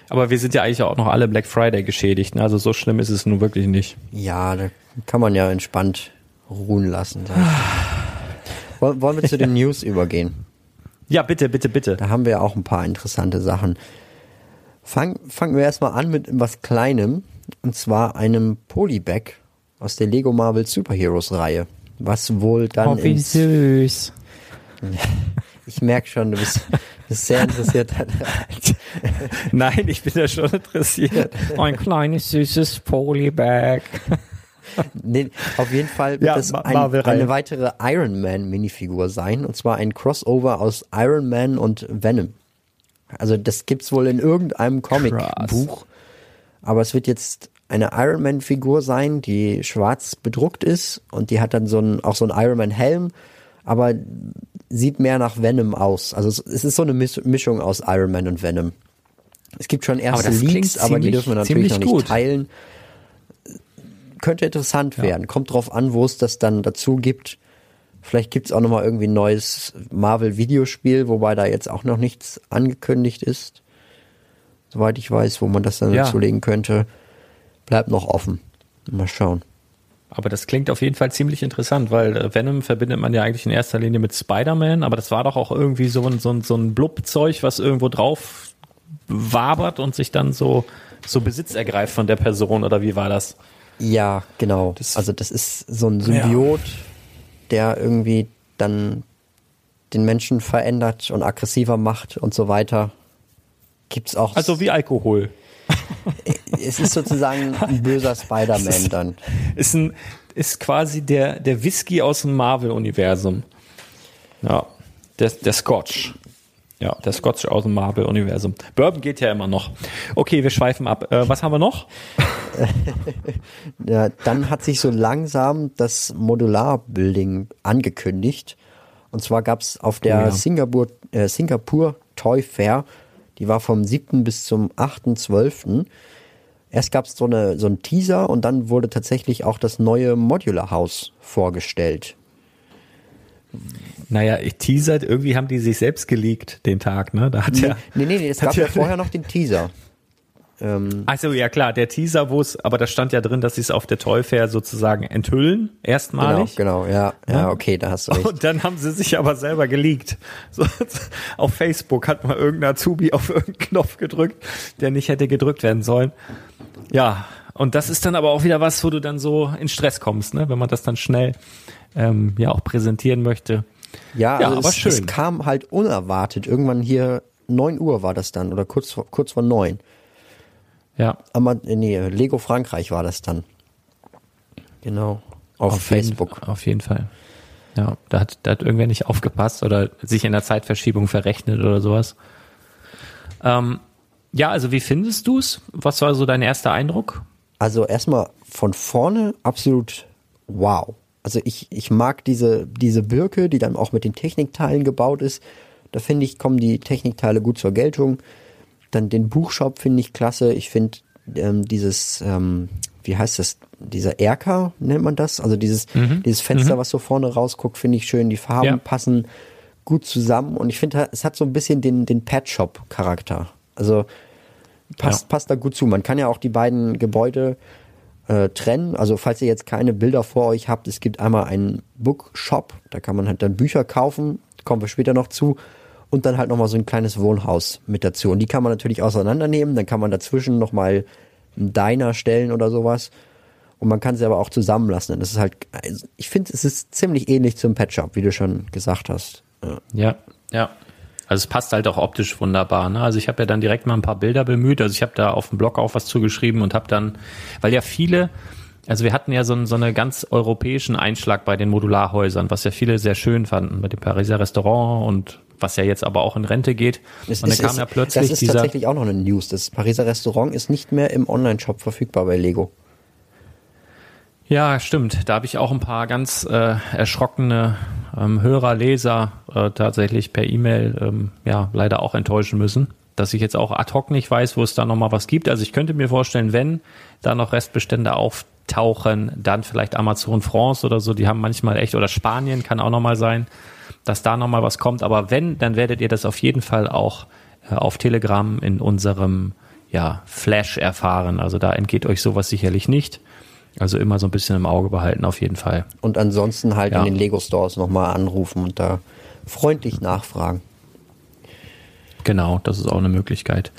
Aber wir sind ja eigentlich auch noch alle Black Friday geschädigt. Ne? Also so schlimm ist es nun wirklich nicht. Ja, da kann man ja entspannt ruhen lassen. Wollen wir zu den News übergehen? Ja, bitte, bitte, bitte. Da haben wir ja auch ein paar interessante Sachen. Fang, fangen wir erstmal an mit was Kleinem. Und zwar einem Polybag aus der Lego Marvel Superheroes Reihe. Was wohl dann. Oh, wie süß. Ich merke schon, du bist, bist sehr interessiert. Nein, ich bin ja schon interessiert. Ein kleines, süßes Polybag. Nee, auf jeden Fall wird ja, das ein, eine weitere Iron Man Minifigur sein. Und zwar ein Crossover aus Iron Man und Venom. Also das gibt's wohl in irgendeinem Comicbuch. Aber es wird jetzt eine Iron Man Figur sein, die schwarz bedruckt ist und die hat dann so ein, auch so ein Iron Man Helm aber sieht mehr nach Venom aus. Also es ist so eine Mischung aus Iron Man und Venom. Es gibt schon erste aber Leaks, aber die dürfen wir natürlich noch nicht gut. teilen. Könnte interessant ja. werden. Kommt drauf an, wo es das dann dazu gibt. Vielleicht gibt es auch nochmal irgendwie ein neues Marvel-Videospiel, wobei da jetzt auch noch nichts angekündigt ist. Soweit ich weiß, wo man das dann ja. dazulegen könnte. Bleibt noch offen. Mal schauen. Aber das klingt auf jeden Fall ziemlich interessant, weil äh, Venom verbindet man ja eigentlich in erster Linie mit Spider-Man, aber das war doch auch irgendwie so ein, so ein, so ein Blubzeug, was irgendwo drauf wabert und sich dann so, so Besitz ergreift von der Person, oder wie war das? Ja, genau. Das, also das ist so ein Symbiot, ja. der irgendwie dann den Menschen verändert und aggressiver macht und so weiter. Gibt's auch. Also wie Alkohol es ist sozusagen ein böser Spider-Man dann. Ist, ein, ist quasi der, der Whisky aus dem Marvel-Universum. Ja, der, der Scotch. Ja, der Scotch aus dem Marvel-Universum. Bourbon geht ja immer noch. Okay, wir schweifen ab. Äh, was haben wir noch? ja, dann hat sich so langsam das Modular-Building angekündigt. Und zwar gab es auf der oh ja. Singapur, äh, Singapur Toy Fair die war vom 7. bis zum 8.12. Erst gab es so, eine, so einen Teaser und dann wurde tatsächlich auch das neue Modular House vorgestellt. Naja, teasert, irgendwie haben die sich selbst geleakt den Tag, ne? Da hat nee, ja, nee, nee, nee, es gab ja, ja vorher noch den Teaser. Ähm, also ja klar, der Teaser, wo es, aber da stand ja drin, dass sie es auf der Toy Fair sozusagen enthüllen, erstmalig. Genau, genau, ja, ja, okay, da hast du recht. Und dann haben sie sich aber selber geleakt. So, auf Facebook hat mal irgendein Azubi auf irgendeinen Knopf gedrückt, der nicht hätte gedrückt werden sollen. Ja, und das ist dann aber auch wieder was, wo du dann so in Stress kommst, ne? wenn man das dann schnell ähm, ja auch präsentieren möchte. Ja, ja also aber es, schön. es kam halt unerwartet. Irgendwann hier 9 Uhr war das dann oder kurz vor, kurz vor 9. Ja. Aber, nee, Lego Frankreich war das dann. Genau. Auf, auf Facebook. Jeden, auf jeden Fall. Ja, da hat, da hat irgendwer nicht aufgepasst oder sich in der Zeitverschiebung verrechnet oder sowas. Ähm, ja, also wie findest du es? Was war so dein erster Eindruck? Also erstmal von vorne absolut wow. Also ich, ich mag diese, diese Birke, die dann auch mit den Technikteilen gebaut ist. Da finde ich, kommen die Technikteile gut zur Geltung. Dann den Buchshop finde ich klasse. Ich finde ähm, dieses, ähm, wie heißt das, dieser Erker nennt man das? Also dieses, mhm. dieses Fenster, mhm. was so vorne rausguckt, finde ich schön. Die Farben ja. passen gut zusammen und ich finde, es hat so ein bisschen den, den Pet Shop Charakter. Also passt, ja. passt da gut zu. Man kann ja auch die beiden Gebäude äh, trennen. Also falls ihr jetzt keine Bilder vor euch habt, es gibt einmal einen Bookshop, da kann man halt dann Bücher kaufen, kommen wir später noch zu. Und dann halt nochmal so ein kleines Wohnhaus mit dazu. Und die kann man natürlich auseinandernehmen, dann kann man dazwischen nochmal einen Diner stellen oder sowas. Und man kann sie aber auch zusammenlassen. Das ist halt, also ich finde, es ist ziemlich ähnlich zum Pet Shop, wie du schon gesagt hast. Ja, ja. ja. Also es passt halt auch optisch wunderbar. Ne? Also ich habe ja dann direkt mal ein paar Bilder bemüht. Also ich habe da auf dem Blog auch was zugeschrieben und habe dann, weil ja viele, also wir hatten ja so, so einen ganz europäischen Einschlag bei den Modularhäusern, was ja viele sehr schön fanden, bei dem Pariser Restaurant und was ja jetzt aber auch in Rente geht. Es, und dann kam ja plötzlich Das ist dieser, tatsächlich auch noch eine News. Das Pariser Restaurant ist nicht mehr im Online-Shop verfügbar bei Lego. Ja, stimmt. Da habe ich auch ein paar ganz äh, erschrockene ähm, Hörer, Leser äh, tatsächlich per E-Mail ähm, ja leider auch enttäuschen müssen, dass ich jetzt auch ad hoc nicht weiß, wo es da nochmal was gibt. Also ich könnte mir vorstellen, wenn da noch Restbestände auftauchen, dann vielleicht Amazon France oder so, die haben manchmal echt, oder Spanien kann auch nochmal sein, dass da nochmal was kommt. Aber wenn, dann werdet ihr das auf jeden Fall auch äh, auf Telegram in unserem ja, Flash erfahren. Also da entgeht euch sowas sicherlich nicht. Also immer so ein bisschen im Auge behalten, auf jeden Fall. Und ansonsten halt ja. in den Lego Stores nochmal anrufen und da freundlich nachfragen. Genau, das ist auch eine Möglichkeit.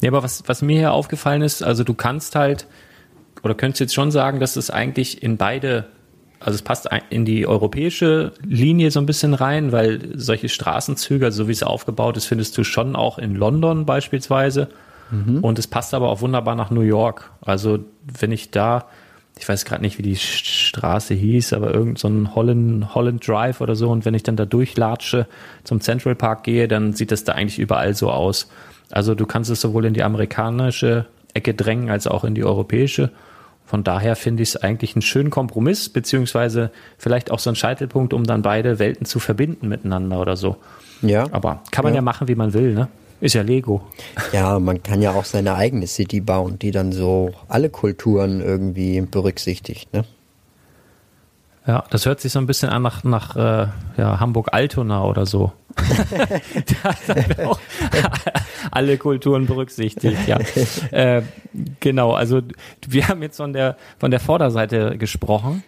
Ja, aber was, was mir hier aufgefallen ist, also du kannst halt, oder könntest jetzt schon sagen, dass es eigentlich in beide, also es passt in die europäische Linie so ein bisschen rein, weil solche Straßenzüge, also so wie es aufgebaut ist, findest du schon auch in London beispielsweise. Mhm. Und es passt aber auch wunderbar nach New York. Also wenn ich da, ich weiß gerade nicht, wie die Straße hieß, aber irgend so ein Holland, Holland Drive oder so. Und wenn ich dann da durchlatsche, zum Central Park gehe, dann sieht das da eigentlich überall so aus. Also du kannst es sowohl in die amerikanische Ecke drängen als auch in die europäische. Von daher finde ich es eigentlich einen schönen Kompromiss, beziehungsweise vielleicht auch so ein Scheitelpunkt, um dann beide Welten zu verbinden miteinander oder so. Ja. Aber kann man ja, ja machen, wie man will, ne? Ist ja Lego. Ja, man kann ja auch seine eigene City bauen, die dann so alle Kulturen irgendwie berücksichtigt, ne? Ja, das hört sich so ein bisschen an nach, nach äh, ja, Hamburg-Altona oder so. alle Kulturen berücksichtigt, ja. Äh, genau, also wir haben jetzt von der, von der Vorderseite gesprochen,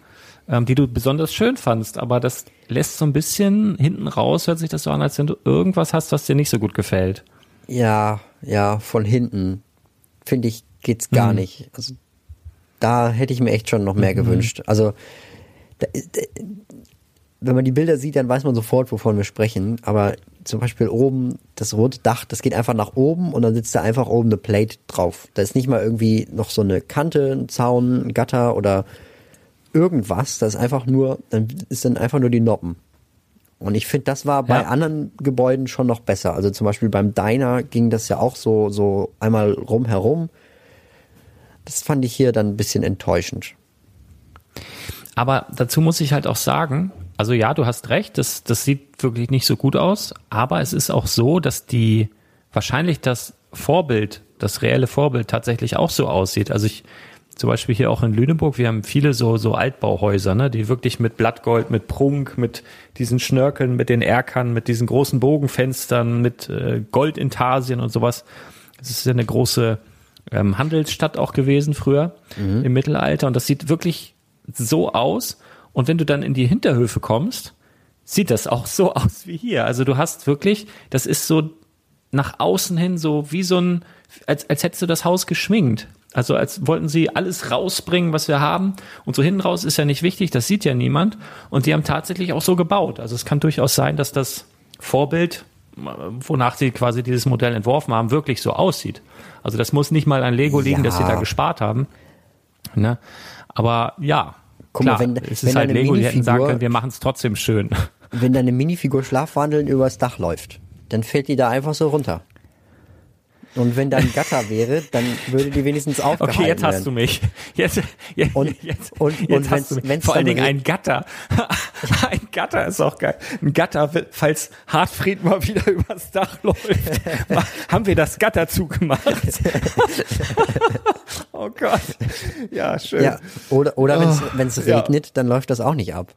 ähm, die du besonders schön fandst, aber das lässt so ein bisschen hinten raus, hört sich das so an, als wenn du irgendwas hast, was dir nicht so gut gefällt. Ja, ja, von hinten finde ich geht's gar mhm. nicht. Also da hätte ich mir echt schon noch mehr mhm. gewünscht. Also da, da, wenn man die Bilder sieht, dann weiß man sofort, wovon wir sprechen. Aber zum Beispiel oben das rote Dach, das geht einfach nach oben und dann sitzt da einfach oben eine Plate drauf. Da ist nicht mal irgendwie noch so eine Kante, ein Zaun, ein Gatter oder irgendwas. Das ist einfach nur, dann ist dann einfach nur die Noppen. Und ich finde, das war bei ja. anderen Gebäuden schon noch besser. Also zum Beispiel beim Diner ging das ja auch so, so einmal rumherum. Das fand ich hier dann ein bisschen enttäuschend. Aber dazu muss ich halt auch sagen, also ja, du hast recht, das, das sieht wirklich nicht so gut aus, aber es ist auch so, dass die wahrscheinlich das Vorbild, das reelle Vorbild tatsächlich auch so aussieht. Also ich zum Beispiel hier auch in Lüneburg, wir haben viele so, so Altbauhäuser, ne, die wirklich mit Blattgold, mit Prunk, mit diesen Schnörkeln, mit den Erkern, mit diesen großen Bogenfenstern, mit äh, Goldintarsien und sowas. Das ist ja eine große ähm, Handelsstadt auch gewesen früher mhm. im Mittelalter und das sieht wirklich so aus. Und wenn du dann in die Hinterhöfe kommst, sieht das auch so aus wie hier. Also du hast wirklich, das ist so nach außen hin so wie so ein, als, als hättest du das Haus geschminkt. Also als wollten sie alles rausbringen, was wir haben. Und so hinten raus ist ja nicht wichtig, das sieht ja niemand. Und die haben tatsächlich auch so gebaut. Also es kann durchaus sein, dass das Vorbild wonach sie quasi dieses Modell entworfen haben, wirklich so aussieht. Also das muss nicht mal an Lego liegen, ja. dass sie da gespart haben. Ne? Aber ja, Guck klar, mal, wenn, es ist halt Lego, die hätten sagen können, wir machen es trotzdem schön. Wenn deine Minifigur Schlafwandeln übers Dach läuft, dann fällt die da einfach so runter. Und wenn da ein Gatter wäre, dann würde die wenigstens aufgehalten Okay, jetzt hast werden. du mich. Jetzt, jetzt, und, jetzt, und, jetzt und wenn's, wenn's Vor allen Dingen ein Gatter. ein Gatter ist auch geil. Ein Gatter, falls Hartfried mal wieder übers Dach läuft, haben wir das Gatter zugemacht. oh Gott. Ja, schön. Ja, oder oder wenn es oh, regnet, ja. dann läuft das auch nicht ab.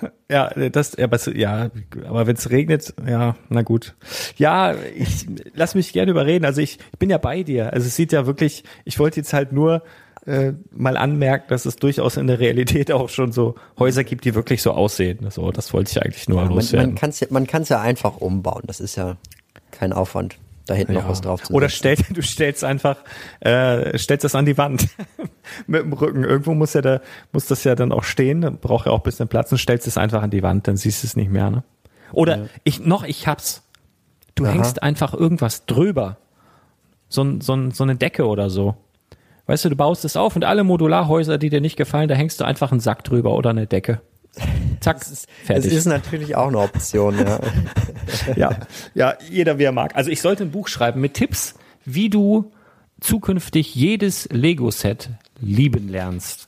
Ja, das, ja, aber, ja, aber wenn es regnet, ja, na gut. Ja, ich lass mich gerne überreden. Also ich, ich bin ja bei dir. Also es sieht ja wirklich, ich wollte jetzt halt nur äh, mal anmerken, dass es durchaus in der Realität auch schon so Häuser gibt, die wirklich so aussehen. So, das wollte ich eigentlich nur ja, loswerden. Man, man kann es ja, man kann's ja einfach umbauen. Das ist ja kein Aufwand da hinten ja. noch was drauf zu Oder stell, du stellst einfach, äh, stellst das an die Wand mit dem Rücken. Irgendwo muss ja da, muss das ja dann auch stehen, braucht ja auch ein bisschen Platz und stellst es einfach an die Wand, dann siehst du es nicht mehr, ne? Oder ja. ich, noch, ich hab's. Du Aha. hängst einfach irgendwas drüber. So, so, so eine Decke oder so. Weißt du, du baust es auf und alle Modularhäuser, die dir nicht gefallen, da hängst du einfach einen Sack drüber oder eine Decke. Zack, das ist, fertig. Das ist natürlich auch eine Option, ja. ja, ja, jeder wie er mag. Also ich sollte ein Buch schreiben mit Tipps, wie du zukünftig jedes Lego-Set lieben lernst.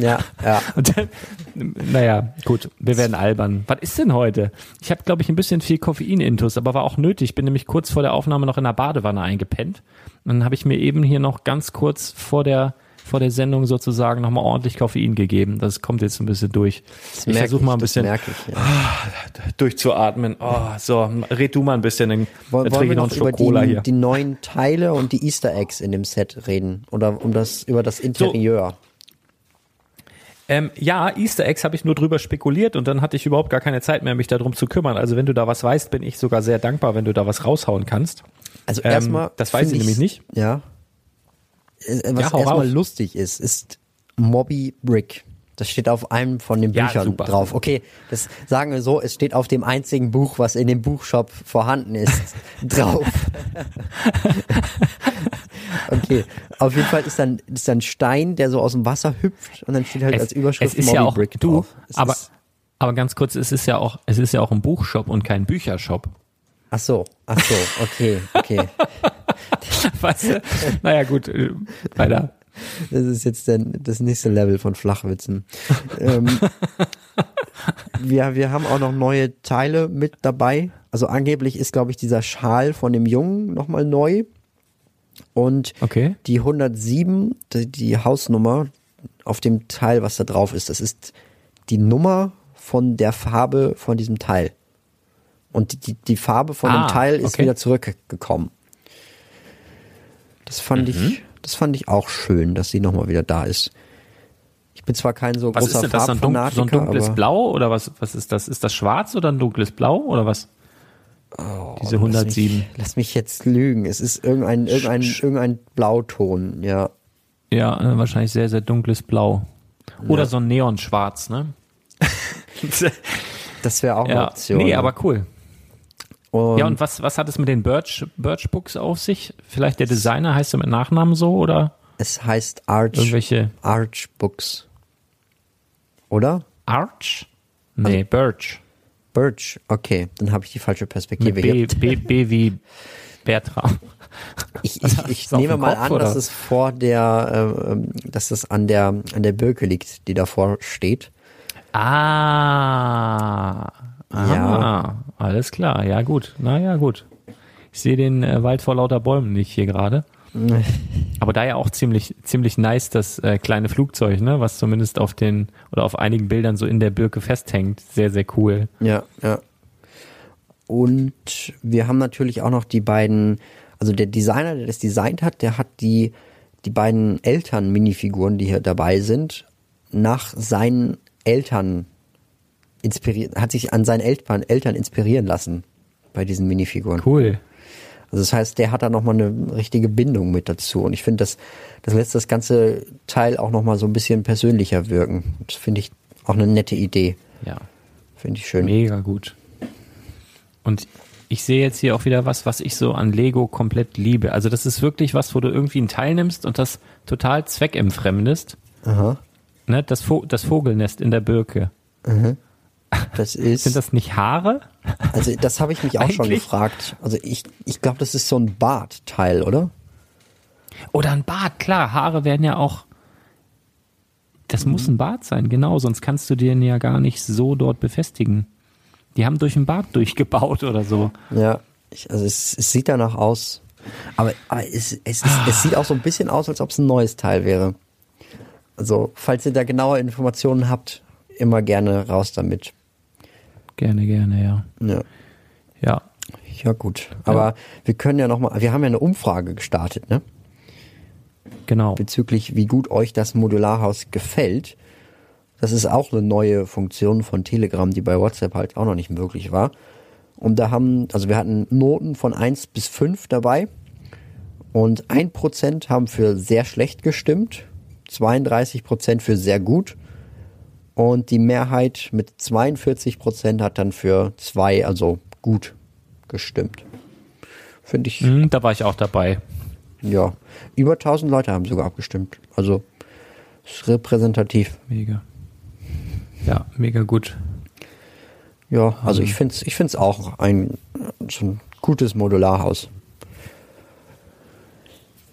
Ja, ja. Dann, naja, gut, wir werden albern. Was ist denn heute? Ich habe, glaube ich, ein bisschen viel Koffein-Intus, aber war auch nötig. Ich bin nämlich kurz vor der Aufnahme noch in der Badewanne eingepennt. Und dann habe ich mir eben hier noch ganz kurz vor der vor der Sendung sozusagen nochmal ordentlich Koffein gegeben. Das kommt jetzt ein bisschen durch. Das ich versuche mal ein bisschen ich, ja. durchzuatmen. Oh, so, red du mal ein bisschen. Dann wollen, wollen wir noch über die, hier. die neuen Teile und die Easter Eggs in dem Set reden? Oder um das, über das Interieur? So. Ähm, ja, Easter Eggs habe ich nur drüber spekuliert und dann hatte ich überhaupt gar keine Zeit mehr, mich darum zu kümmern. Also wenn du da was weißt, bin ich sogar sehr dankbar, wenn du da was raushauen kannst. Also erstmal, ähm, das weiß ich nämlich nicht. Ja. Äh, was ja, erstmal lustig ist, ist Mobby Brick. Das steht auf einem von den Büchern ja, drauf. Okay, das sagen wir so, es steht auf dem einzigen Buch, was in dem Buchshop vorhanden ist, drauf. okay, auf jeden Fall ist dann, ist dann Stein, der so aus dem Wasser hüpft und dann steht halt es, als Überschrift es ist Mobby ja auch, Brick du, drauf. Es aber, aber ganz kurz, es ist ja auch, es ist ja auch ein Buchshop und kein Büchershop. Ach so, ach so, okay, okay. weißt du? Naja, gut, äh, weiter. Das ist jetzt der, das nächste Level von Flachwitzen. ähm, wir, wir haben auch noch neue Teile mit dabei. Also angeblich ist, glaube ich, dieser Schal von dem Jungen nochmal neu. Und okay. die 107, die, die Hausnummer auf dem Teil, was da drauf ist, das ist die Nummer von der Farbe von diesem Teil. Und die, die Farbe von ah, dem Teil ist okay. wieder zurückgekommen. Das fand mhm. ich, das fand ich auch schön, dass sie nochmal wieder da ist. Ich bin zwar kein so was großer ist denn das, so ein, so ein dunkles Blau oder was, was ist das? Ist das schwarz oder ein dunkles Blau oder was? Oh, Diese 107. Lass mich, lass mich, jetzt lügen. Es ist irgendein, irgendein, irgendein Blauton, ja. Ja, äh, wahrscheinlich sehr, sehr dunkles Blau. Oder ja. so ein Neonschwarz, ne? das wäre auch eine ja. Option. Nee, aber cool. Und ja, und was, was hat es mit den Birch, Birch Books auf sich? Vielleicht der Designer heißt er mit Nachnamen so oder? Es heißt Arch, Irgendwelche Arch Books. Oder? Arch? Nee, also, Birch. Birch, okay, dann habe ich die falsche Perspektive. B, B, B wie Bertram. Ich, ich, ich nehme mal Kopf, an, oder? dass es vor der, äh, dass es an der, an der Birke liegt, die davor steht. Ah, Aha, ja. alles klar. Ja, gut. Na ja, gut. Ich sehe den äh, Wald vor lauter Bäumen nicht hier gerade. Aber da ja auch ziemlich, ziemlich nice, das äh, kleine Flugzeug, ne, was zumindest auf den oder auf einigen Bildern so in der Birke festhängt. Sehr, sehr cool. Ja, ja. Und wir haben natürlich auch noch die beiden, also der Designer, der das designt hat, der hat die, die beiden Eltern-Minifiguren, die hier dabei sind, nach seinen Eltern inspiriert, hat sich an seinen Eltern, Eltern inspirieren lassen bei diesen Minifiguren. Cool. Also das heißt, der hat da nochmal eine richtige Bindung mit dazu. Und ich finde, das, das lässt das ganze Teil auch nochmal so ein bisschen persönlicher wirken. Das finde ich auch eine nette Idee. Ja. Finde ich schön. Mega gut. Und ich sehe jetzt hier auch wieder was, was ich so an Lego komplett liebe. Also das ist wirklich was, wo du irgendwie einen Teil nimmst und das total zweckentfremdest. Aha. Ne, das, Vo das Vogelnest in der Birke. Mhm. Das ist. Sind das nicht Haare? Also das habe ich mich auch schon gefragt. Also ich, ich glaube, das ist so ein Bartteil, oder? Oder ein Bart, klar. Haare werden ja auch. Das mhm. muss ein Bart sein, genau. Sonst kannst du den ja gar nicht so dort befestigen. Die haben durch ein Bad durchgebaut oder so. Ja, ich, also es, es, sieht danach aus. Aber, aber es, es, ist, es sieht auch so ein bisschen aus, als ob es ein neues Teil wäre. Also, falls ihr da genaue Informationen habt, immer gerne raus damit. Gerne, gerne, ja. Ja. Ja. Ja, gut. Aber ja. wir können ja nochmal, wir haben ja eine Umfrage gestartet, ne? Genau. Bezüglich, wie gut euch das Modularhaus gefällt. Das ist auch eine neue Funktion von Telegram, die bei WhatsApp halt auch noch nicht möglich war. Und da haben, also wir hatten Noten von 1 bis 5 dabei. Und 1% haben für sehr schlecht gestimmt, 32% für sehr gut. Und die Mehrheit mit 42% hat dann für 2, also gut gestimmt. Finde ich. Mhm, da war ich auch dabei. Ja, über 1000 Leute haben sogar abgestimmt. Also ist repräsentativ. Mega. Ja, mega gut. Ja, also ich finde es ich find's auch ein, so ein gutes Modularhaus.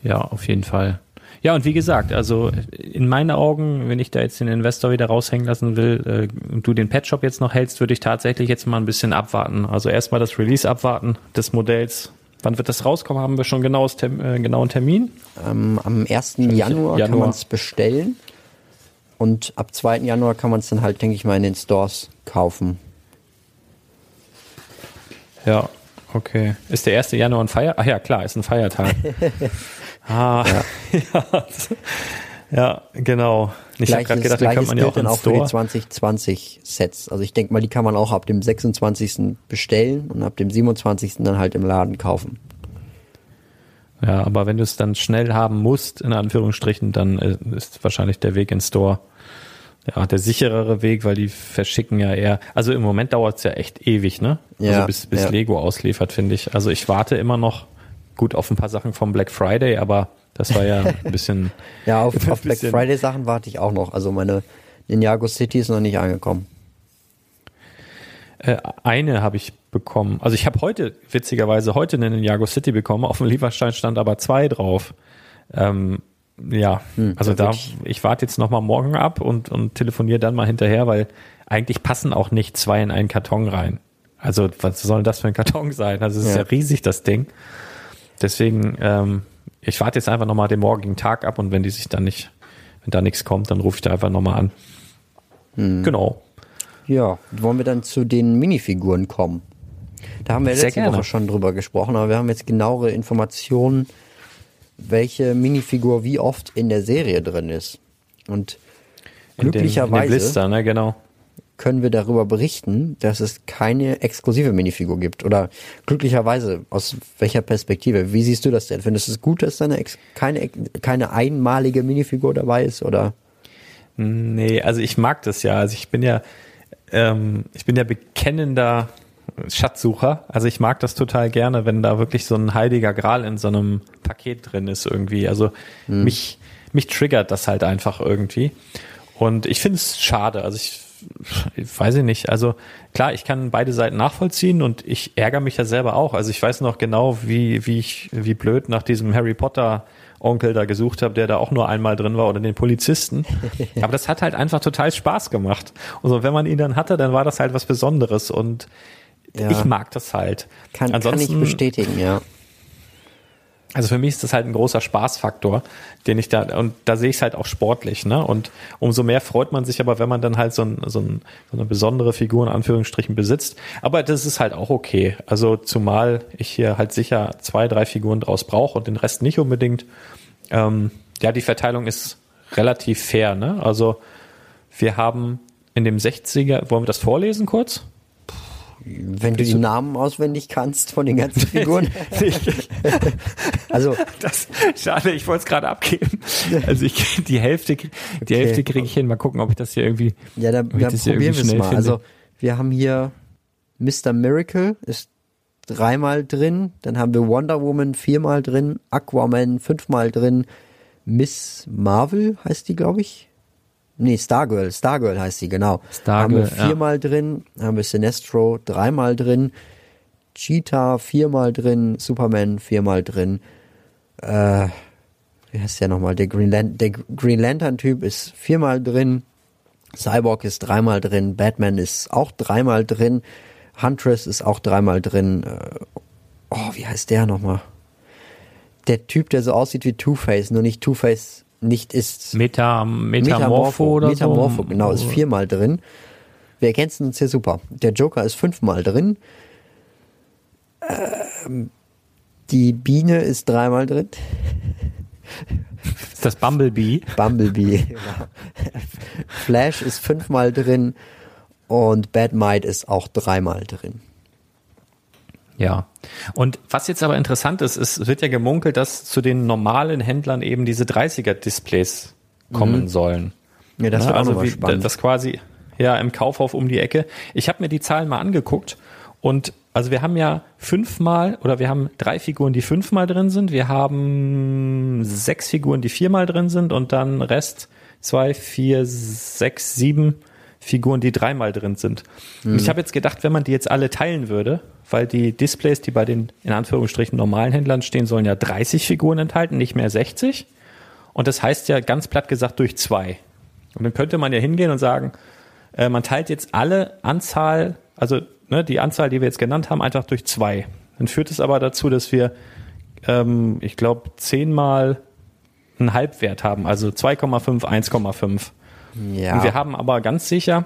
Ja, auf jeden Fall. Ja, und wie gesagt, also in meinen Augen, wenn ich da jetzt den Investor wieder raushängen lassen will äh, und du den Pet Shop jetzt noch hältst, würde ich tatsächlich jetzt mal ein bisschen abwarten. Also erstmal das Release abwarten des Modells. Wann wird das rauskommen? Haben wir schon genaues, äh, genauen Termin? Ähm, am 1. Januar, Januar kann man es bestellen. Und ab 2. Januar kann man es dann halt, denke ich mal, in den Stores kaufen. Ja, okay. Ist der 1. Januar ein Feiertag? Ach ja, klar, ist ein Feiertag. ah, ja. ja. ja genau. Ich habe gerade gedacht, den kann man ja auch, dann auch für die 2020 Sets. Also ich denke mal, die kann man auch ab dem 26. bestellen und ab dem 27. dann halt im Laden kaufen. Ja, aber wenn du es dann schnell haben musst, in Anführungsstrichen, dann äh, ist wahrscheinlich der Weg ins Store ja, der sicherere Weg, weil die verschicken ja eher. Also im Moment dauert es ja echt ewig, ne? Also ja, also bis, bis ja. Lego ausliefert, finde ich. Also ich warte immer noch gut auf ein paar Sachen vom Black Friday, aber das war ja ein bisschen. ja, auf, auf Black Friday Sachen warte ich auch noch. Also meine Ninjago City ist noch nicht angekommen. Äh, eine habe ich bekommen. Also ich habe heute, witzigerweise, heute eine Ninjago City bekommen. Auf dem Lieferstein stand aber zwei drauf. Ähm, ja, hm, also da, ich warte jetzt nochmal morgen ab und, und telefoniere dann mal hinterher, weil eigentlich passen auch nicht zwei in einen Karton rein. Also was soll das für ein Karton sein? Also es ist ja, ja riesig, das Ding. Deswegen, ähm, ich warte jetzt einfach nochmal den morgigen Tag ab und wenn die sich dann nicht, wenn da nichts kommt, dann rufe ich da einfach nochmal an. Hm. Genau. Ja, wollen wir dann zu den Minifiguren kommen? Da haben wir letzte Woche schon drüber gesprochen, aber wir haben jetzt genauere Informationen welche Minifigur wie oft in der Serie drin ist. Und in glücklicherweise den, Blister, ne? genau. können wir darüber berichten, dass es keine exklusive Minifigur gibt. Oder glücklicherweise, aus welcher Perspektive? Wie siehst du das denn? Findest du es gut, dass da eine keine, keine einmalige Minifigur dabei ist? Oder? Nee, also ich mag das ja. Also ich bin ja, ähm, ich bin ja bekennender Schatzsucher. Also ich mag das total gerne, wenn da wirklich so ein heiliger Gral in so einem Paket drin ist irgendwie. Also hm. mich, mich triggert das halt einfach irgendwie. Und ich finde es schade. Also ich, ich weiß ich nicht. Also klar, ich kann beide Seiten nachvollziehen und ich ärgere mich ja selber auch. Also ich weiß noch genau, wie, wie ich, wie blöd nach diesem Harry Potter Onkel da gesucht habe, der da auch nur einmal drin war oder den Polizisten. Aber das hat halt einfach total Spaß gemacht. Und so, wenn man ihn dann hatte, dann war das halt was Besonderes und ja. ich mag das halt. Kann, Ansonsten, kann ich bestätigen, ja. Also für mich ist das halt ein großer Spaßfaktor, den ich da, und da sehe ich es halt auch sportlich, ne? Und umso mehr freut man sich aber, wenn man dann halt so, ein, so, ein, so eine besondere Figur in Anführungsstrichen besitzt. Aber das ist halt auch okay. Also zumal ich hier halt sicher zwei, drei Figuren draus brauche und den Rest nicht unbedingt. Ähm, ja, die Verteilung ist relativ fair, ne? Also wir haben in dem 60er, wollen wir das vorlesen kurz? Wenn du die Namen auswendig kannst von den ganzen Figuren. also das, schade, ich wollte es gerade abgeben. Also ich die Hälfte, die okay. Hälfte kriege ich hin. Mal gucken, ob ich das hier irgendwie. Ja, da, da probieren wir es mal. Finde. Also wir haben hier Mr. Miracle ist dreimal drin, dann haben wir Wonder Woman viermal drin, Aquaman fünfmal drin, Miss Marvel heißt die, glaube ich. Nee, Stargirl, Stargirl heißt sie, genau. Stargirl, haben wir viermal ja. drin, haben wir Sinestro dreimal drin, Cheetah viermal drin, Superman viermal drin, äh, wie heißt der nochmal? Der Green, Lan der Green Lantern Typ ist viermal drin, Cyborg ist dreimal drin, Batman ist auch dreimal drin, Huntress ist auch dreimal drin. Äh, oh, wie heißt der nochmal? Der Typ, der so aussieht wie Two-Face, nur nicht Two-Face nicht ist. Meta, Metamorpho, oder Metamorpho, so? genau, ist viermal drin. Wir ergänzen uns hier super. Der Joker ist fünfmal drin. Ähm, die Biene ist dreimal drin. Ist das Bumblebee? Bumblebee, genau. Flash ist fünfmal drin und Bad Might ist auch dreimal drin. Ja. Und was jetzt aber interessant ist, es wird ja gemunkelt, dass zu den normalen Händlern eben diese 30er-Displays kommen mhm. sollen. Ja, das wird also auch wie, spannend. Das quasi, ja, im Kaufhof um die Ecke. Ich habe mir die Zahlen mal angeguckt und also wir haben ja fünfmal oder wir haben drei Figuren, die fünfmal drin sind. Wir haben sechs Figuren, die viermal drin sind und dann Rest zwei, vier, sechs, sieben Figuren, die dreimal drin sind. Mhm. Und ich habe jetzt gedacht, wenn man die jetzt alle teilen würde, weil die Displays, die bei den in Anführungsstrichen normalen Händlern stehen, sollen ja 30 Figuren enthalten, nicht mehr 60. Und das heißt ja ganz platt gesagt durch zwei. Und dann könnte man ja hingehen und sagen, äh, man teilt jetzt alle Anzahl, also ne, die Anzahl, die wir jetzt genannt haben, einfach durch zwei. Dann führt es aber dazu, dass wir, ähm, ich glaube, zehnmal einen Halbwert haben, also 2,5, 1,5. Ja. Und wir haben aber ganz sicher,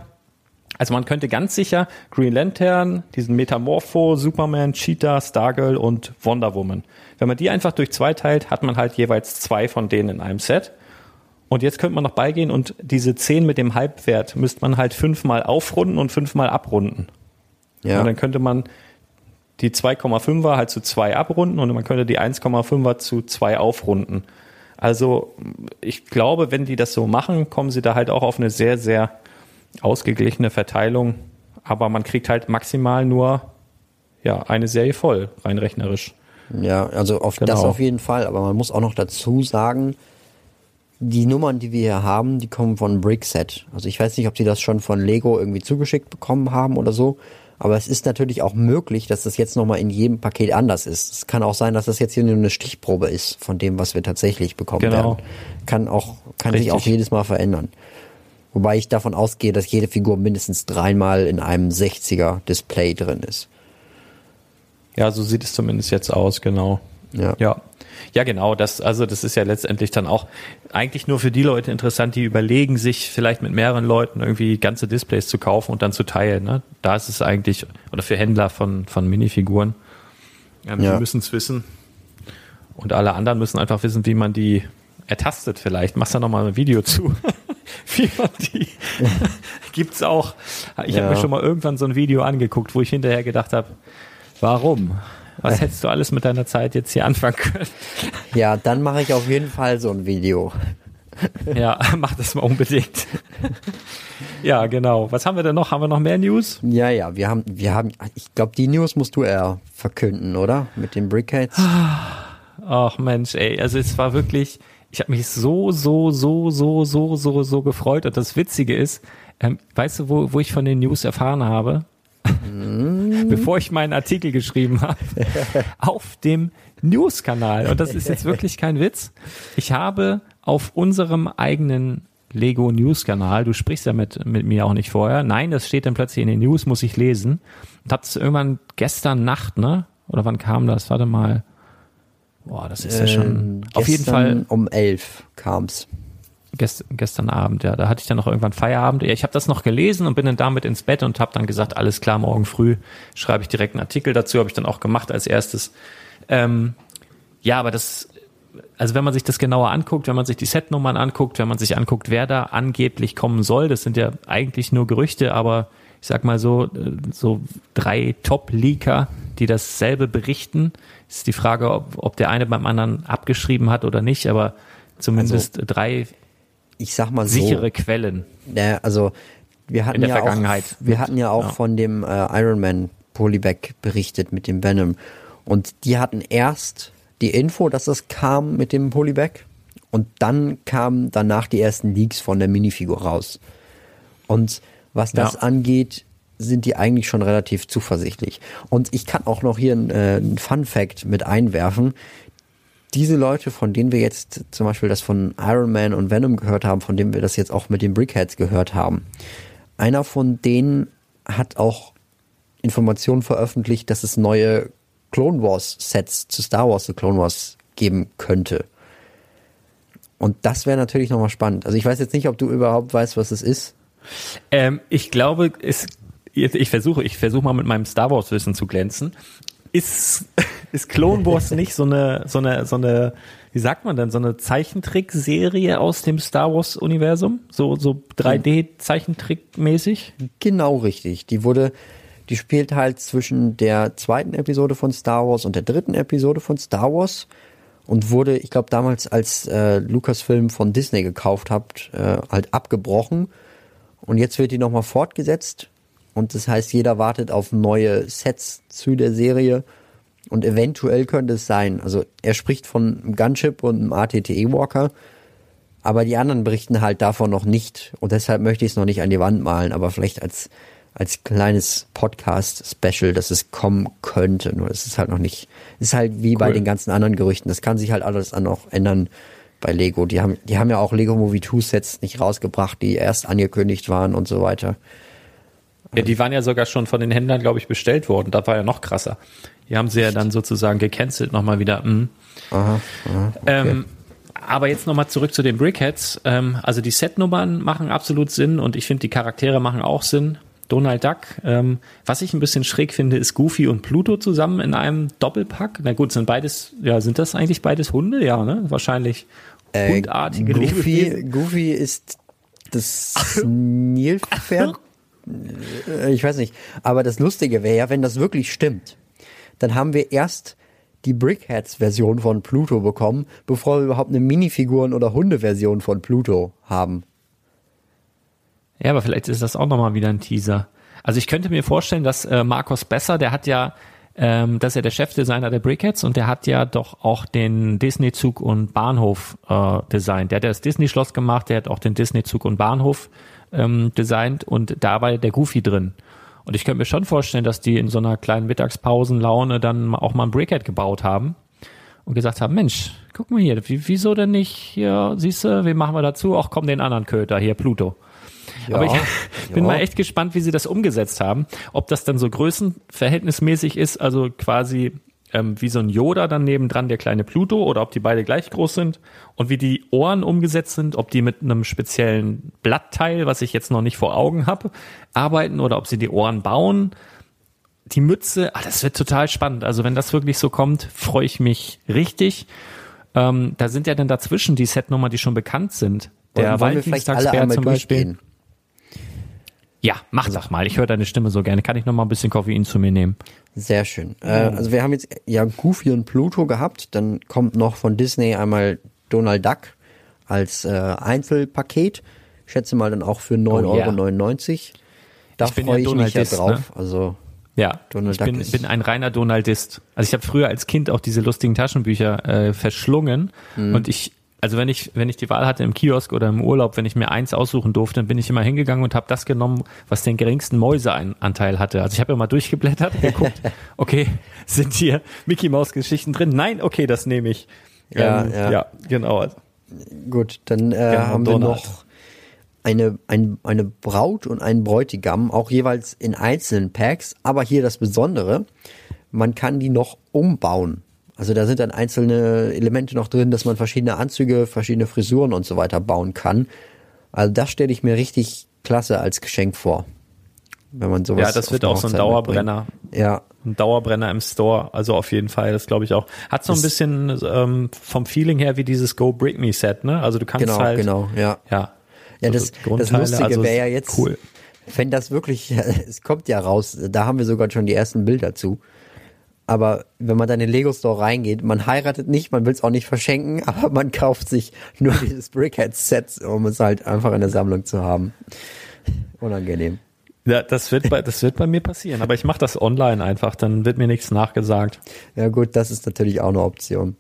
also man könnte ganz sicher Green Lantern, diesen Metamorpho, Superman, Cheetah, Stargirl und Wonder Woman. Wenn man die einfach durch zwei teilt, hat man halt jeweils zwei von denen in einem Set. Und jetzt könnte man noch beigehen und diese 10 mit dem Halbwert müsste man halt fünfmal aufrunden und fünfmal abrunden. Ja. Und dann könnte man die 2,5er halt zu 2 abrunden und man könnte die 1,5er zu 2 aufrunden. Also ich glaube, wenn die das so machen, kommen sie da halt auch auf eine sehr, sehr ausgeglichene Verteilung. Aber man kriegt halt maximal nur ja, eine Serie voll, rein rechnerisch. Ja, also auf genau. das auf jeden Fall. Aber man muss auch noch dazu sagen, die Nummern, die wir hier haben, die kommen von Brickset. Also ich weiß nicht, ob sie das schon von Lego irgendwie zugeschickt bekommen haben oder so. Aber es ist natürlich auch möglich, dass das jetzt nochmal in jedem Paket anders ist. Es kann auch sein, dass das jetzt hier nur eine Stichprobe ist von dem, was wir tatsächlich bekommen genau. werden. Kann auch, kann Richtig. sich auch jedes Mal verändern. Wobei ich davon ausgehe, dass jede Figur mindestens dreimal in einem 60er Display drin ist. Ja, so sieht es zumindest jetzt aus, genau. Ja. ja. Ja, genau. Das, also das ist ja letztendlich dann auch eigentlich nur für die Leute interessant, die überlegen, sich vielleicht mit mehreren Leuten irgendwie ganze Displays zu kaufen und dann zu teilen. Ne? Da ist es eigentlich, oder für Händler von, von Minifiguren. Ähm, ja. Die müssen es wissen. Und alle anderen müssen einfach wissen, wie man die ertastet vielleicht. Machst du da nochmal ein Video zu. wie man die gibt's auch. Ich ja. habe mir schon mal irgendwann so ein Video angeguckt, wo ich hinterher gedacht habe, warum? Was hättest du alles mit deiner Zeit jetzt hier anfangen können? Ja, dann mache ich auf jeden Fall so ein Video. Ja, mach das mal unbedingt. Ja, genau. Was haben wir denn noch? Haben wir noch mehr News? Ja, ja, wir haben, wir haben, ich glaube, die News musst du eher verkünden, oder? Mit den Brickheads. Ach Mensch, ey, also es war wirklich, ich habe mich so, so, so, so, so, so, so gefreut. Und das Witzige ist, ähm, weißt du, wo, wo ich von den News erfahren habe? Mhm. bevor ich meinen Artikel geschrieben habe, auf dem News-Kanal. Und das ist jetzt wirklich kein Witz. Ich habe auf unserem eigenen Lego News-Kanal, du sprichst ja mit, mit mir auch nicht vorher. Nein, das steht dann plötzlich in den News, muss ich lesen. Und hab's irgendwann gestern Nacht, ne? Oder wann kam das? Warte mal. Boah, das ist ja schon. Ähm, auf jeden Fall. Um elf kam's. Gest, gestern Abend, ja. Da hatte ich dann noch irgendwann Feierabend. Ja, ich habe das noch gelesen und bin dann damit ins Bett und habe dann gesagt, alles klar, morgen früh schreibe ich direkt einen Artikel dazu. Habe ich dann auch gemacht als erstes. Ähm, ja, aber das, also wenn man sich das genauer anguckt, wenn man sich die Setnummern anguckt, wenn man sich anguckt, wer da angeblich kommen soll, das sind ja eigentlich nur Gerüchte, aber ich sag mal so, so drei Top-Leaker, die dasselbe berichten. Ist die Frage, ob, ob der eine beim anderen abgeschrieben hat oder nicht, aber zumindest also, drei ich sag mal so. Sichere Quellen. Ja, also wir hatten in der ja Vergangenheit. Auch, wir hatten ja auch ja. von dem äh, Iron Man Polybag berichtet mit dem Venom. Und die hatten erst die Info, dass das kam mit dem Polybag. Und dann kamen danach die ersten Leaks von der Minifigur raus. Und was das ja. angeht, sind die eigentlich schon relativ zuversichtlich. Und ich kann auch noch hier einen, äh, Fun Fact mit einwerfen. Diese Leute, von denen wir jetzt zum Beispiel das von Iron Man und Venom gehört haben, von denen wir das jetzt auch mit den Brickheads gehört haben, einer von denen hat auch Informationen veröffentlicht, dass es neue Clone Wars Sets zu Star Wars The Clone Wars geben könnte. Und das wäre natürlich nochmal spannend. Also ich weiß jetzt nicht, ob du überhaupt weißt, was es ist. Ähm, ich glaube, es, ich versuche, ich versuche mal mit meinem Star Wars Wissen zu glänzen. Ist, ist Clone Wars nicht so eine, so eine, so eine, wie sagt man denn, so eine Zeichentrickserie aus dem Star Wars Universum? So, so 3D Zeichentrick mäßig? Genau richtig. Die wurde, die spielt halt zwischen der zweiten Episode von Star Wars und der dritten Episode von Star Wars und wurde, ich glaube damals als äh, Lucasfilm von Disney gekauft habt, äh, halt abgebrochen und jetzt wird die nochmal fortgesetzt und das heißt, jeder wartet auf neue Sets zu der Serie und eventuell könnte es sein, also er spricht von einem Gunship und einem ATTE Walker, aber die anderen berichten halt davon noch nicht und deshalb möchte ich es noch nicht an die Wand malen, aber vielleicht als als kleines Podcast-Special, dass es kommen könnte. Nur es ist halt noch nicht, ist halt wie cool. bei den ganzen anderen Gerüchten. Das kann sich halt alles dann noch ändern bei Lego. Die haben, die haben ja auch Lego Movie 2 Sets nicht rausgebracht, die erst angekündigt waren und so weiter. Ja, die waren ja sogar schon von den Händlern, glaube ich, bestellt worden. Das war ja noch krasser. Die haben sie ja dann sozusagen gecancelt nochmal wieder. Mhm. Aha, aha, okay. ähm, aber jetzt nochmal zurück zu den Brickheads. Ähm, also die Setnummern machen absolut Sinn und ich finde, die Charaktere machen auch Sinn. Donald Duck. Ähm, was ich ein bisschen schräg finde, ist Goofy und Pluto zusammen in einem Doppelpack. Na gut, sind beides, ja, sind das eigentlich beides Hunde? Ja, ne? Wahrscheinlich äh, hundartige Goofy, Goofy ist das Nilpferd. Äh, ich weiß nicht. Aber das Lustige wäre ja, wenn das wirklich stimmt, dann haben wir erst die Brickheads-Version von Pluto bekommen, bevor wir überhaupt eine Minifiguren- oder Hunde-Version von Pluto haben. Ja, aber vielleicht ist das auch nochmal wieder ein Teaser. Also ich könnte mir vorstellen, dass äh, Markus Besser, der hat ja, ähm, dass er der Chefdesigner der Brickheads und der hat ja doch auch den Disney-Zug und Bahnhof äh, designt. Der hat ja das Disney-Schloss gemacht, der hat auch den Disney-Zug und Bahnhof ähm, designt und da war der Goofy drin. Und ich könnte mir schon vorstellen, dass die in so einer kleinen Mittagspausenlaune dann auch mal ein Brickhead gebaut haben und gesagt haben, Mensch, guck mal hier, wieso denn nicht hier, siehst du, wen machen wir dazu? Ach komm, den anderen Köter hier, Pluto. Ja, Aber ich bin ja. mal echt gespannt, wie sie das umgesetzt haben. Ob das dann so größenverhältnismäßig ist, also quasi ähm, wie so ein Yoda dann nebendran der kleine Pluto oder ob die beide gleich groß sind und wie die Ohren umgesetzt sind, ob die mit einem speziellen Blattteil, was ich jetzt noch nicht vor Augen habe, arbeiten oder ob sie die Ohren bauen. Die Mütze, ah, das wird total spannend. Also wenn das wirklich so kommt, freue ich mich richtig. Ähm, da sind ja dann dazwischen die Setnummer, die schon bekannt sind. Der Valentinstagsbär zum Beispiel. Durchgehen? Ja, mach doch mal. Ich höre deine Stimme so gerne. Kann ich noch mal ein bisschen Koffein zu mir nehmen? Sehr schön. Äh, also wir haben jetzt ja Goofy und Pluto gehabt. Dann kommt noch von Disney einmal Donald Duck als äh, Einzelpaket. Ich schätze mal dann auch für 9,99 Euro. Da freue ich, ich mich ja drauf. Ne? Also ja, Donald ich bin, bin, ein reiner Donaldist. Also ich habe früher als Kind auch diese lustigen Taschenbücher äh, verschlungen mhm. und ich also wenn ich, wenn ich die Wahl hatte im Kiosk oder im Urlaub, wenn ich mir eins aussuchen durfte, dann bin ich immer hingegangen und habe das genommen, was den geringsten Mäuseanteil hatte. Also ich habe immer durchgeblättert und geguckt, okay, sind hier Mickey Maus Geschichten drin? Nein, okay, das nehme ich. Ja, ähm, ja. ja, genau. Gut, dann äh, genau, haben Donald. wir noch eine, ein, eine Braut und einen Bräutigam, auch jeweils in einzelnen Packs, aber hier das Besondere, man kann die noch umbauen. Also da sind dann einzelne Elemente noch drin, dass man verschiedene Anzüge, verschiedene Frisuren und so weiter bauen kann. Also das stelle ich mir richtig klasse als Geschenk vor. Wenn man sowas Ja, das wird auch so ein Dauerbrenner. Mitbringt. Ja. Ein Dauerbrenner im Store, also auf jeden Fall, das glaube ich auch. Hat so ein bisschen ähm, vom Feeling her wie dieses Go Brick Me Set, ne? Also du kannst genau, halt Genau, ja. Ja. Ja, das, das Lustige also wäre ja jetzt, cool. wenn das wirklich, es kommt ja raus, da haben wir sogar schon die ersten Bilder zu. Aber wenn man dann in den Lego Store reingeht, man heiratet nicht, man will es auch nicht verschenken, aber man kauft sich nur dieses Brickhead Set, um es halt einfach in der Sammlung zu haben. Unangenehm. Ja, das wird bei, das wird bei mir passieren, aber ich mache das online einfach, dann wird mir nichts nachgesagt. Ja gut, das ist natürlich auch eine Option.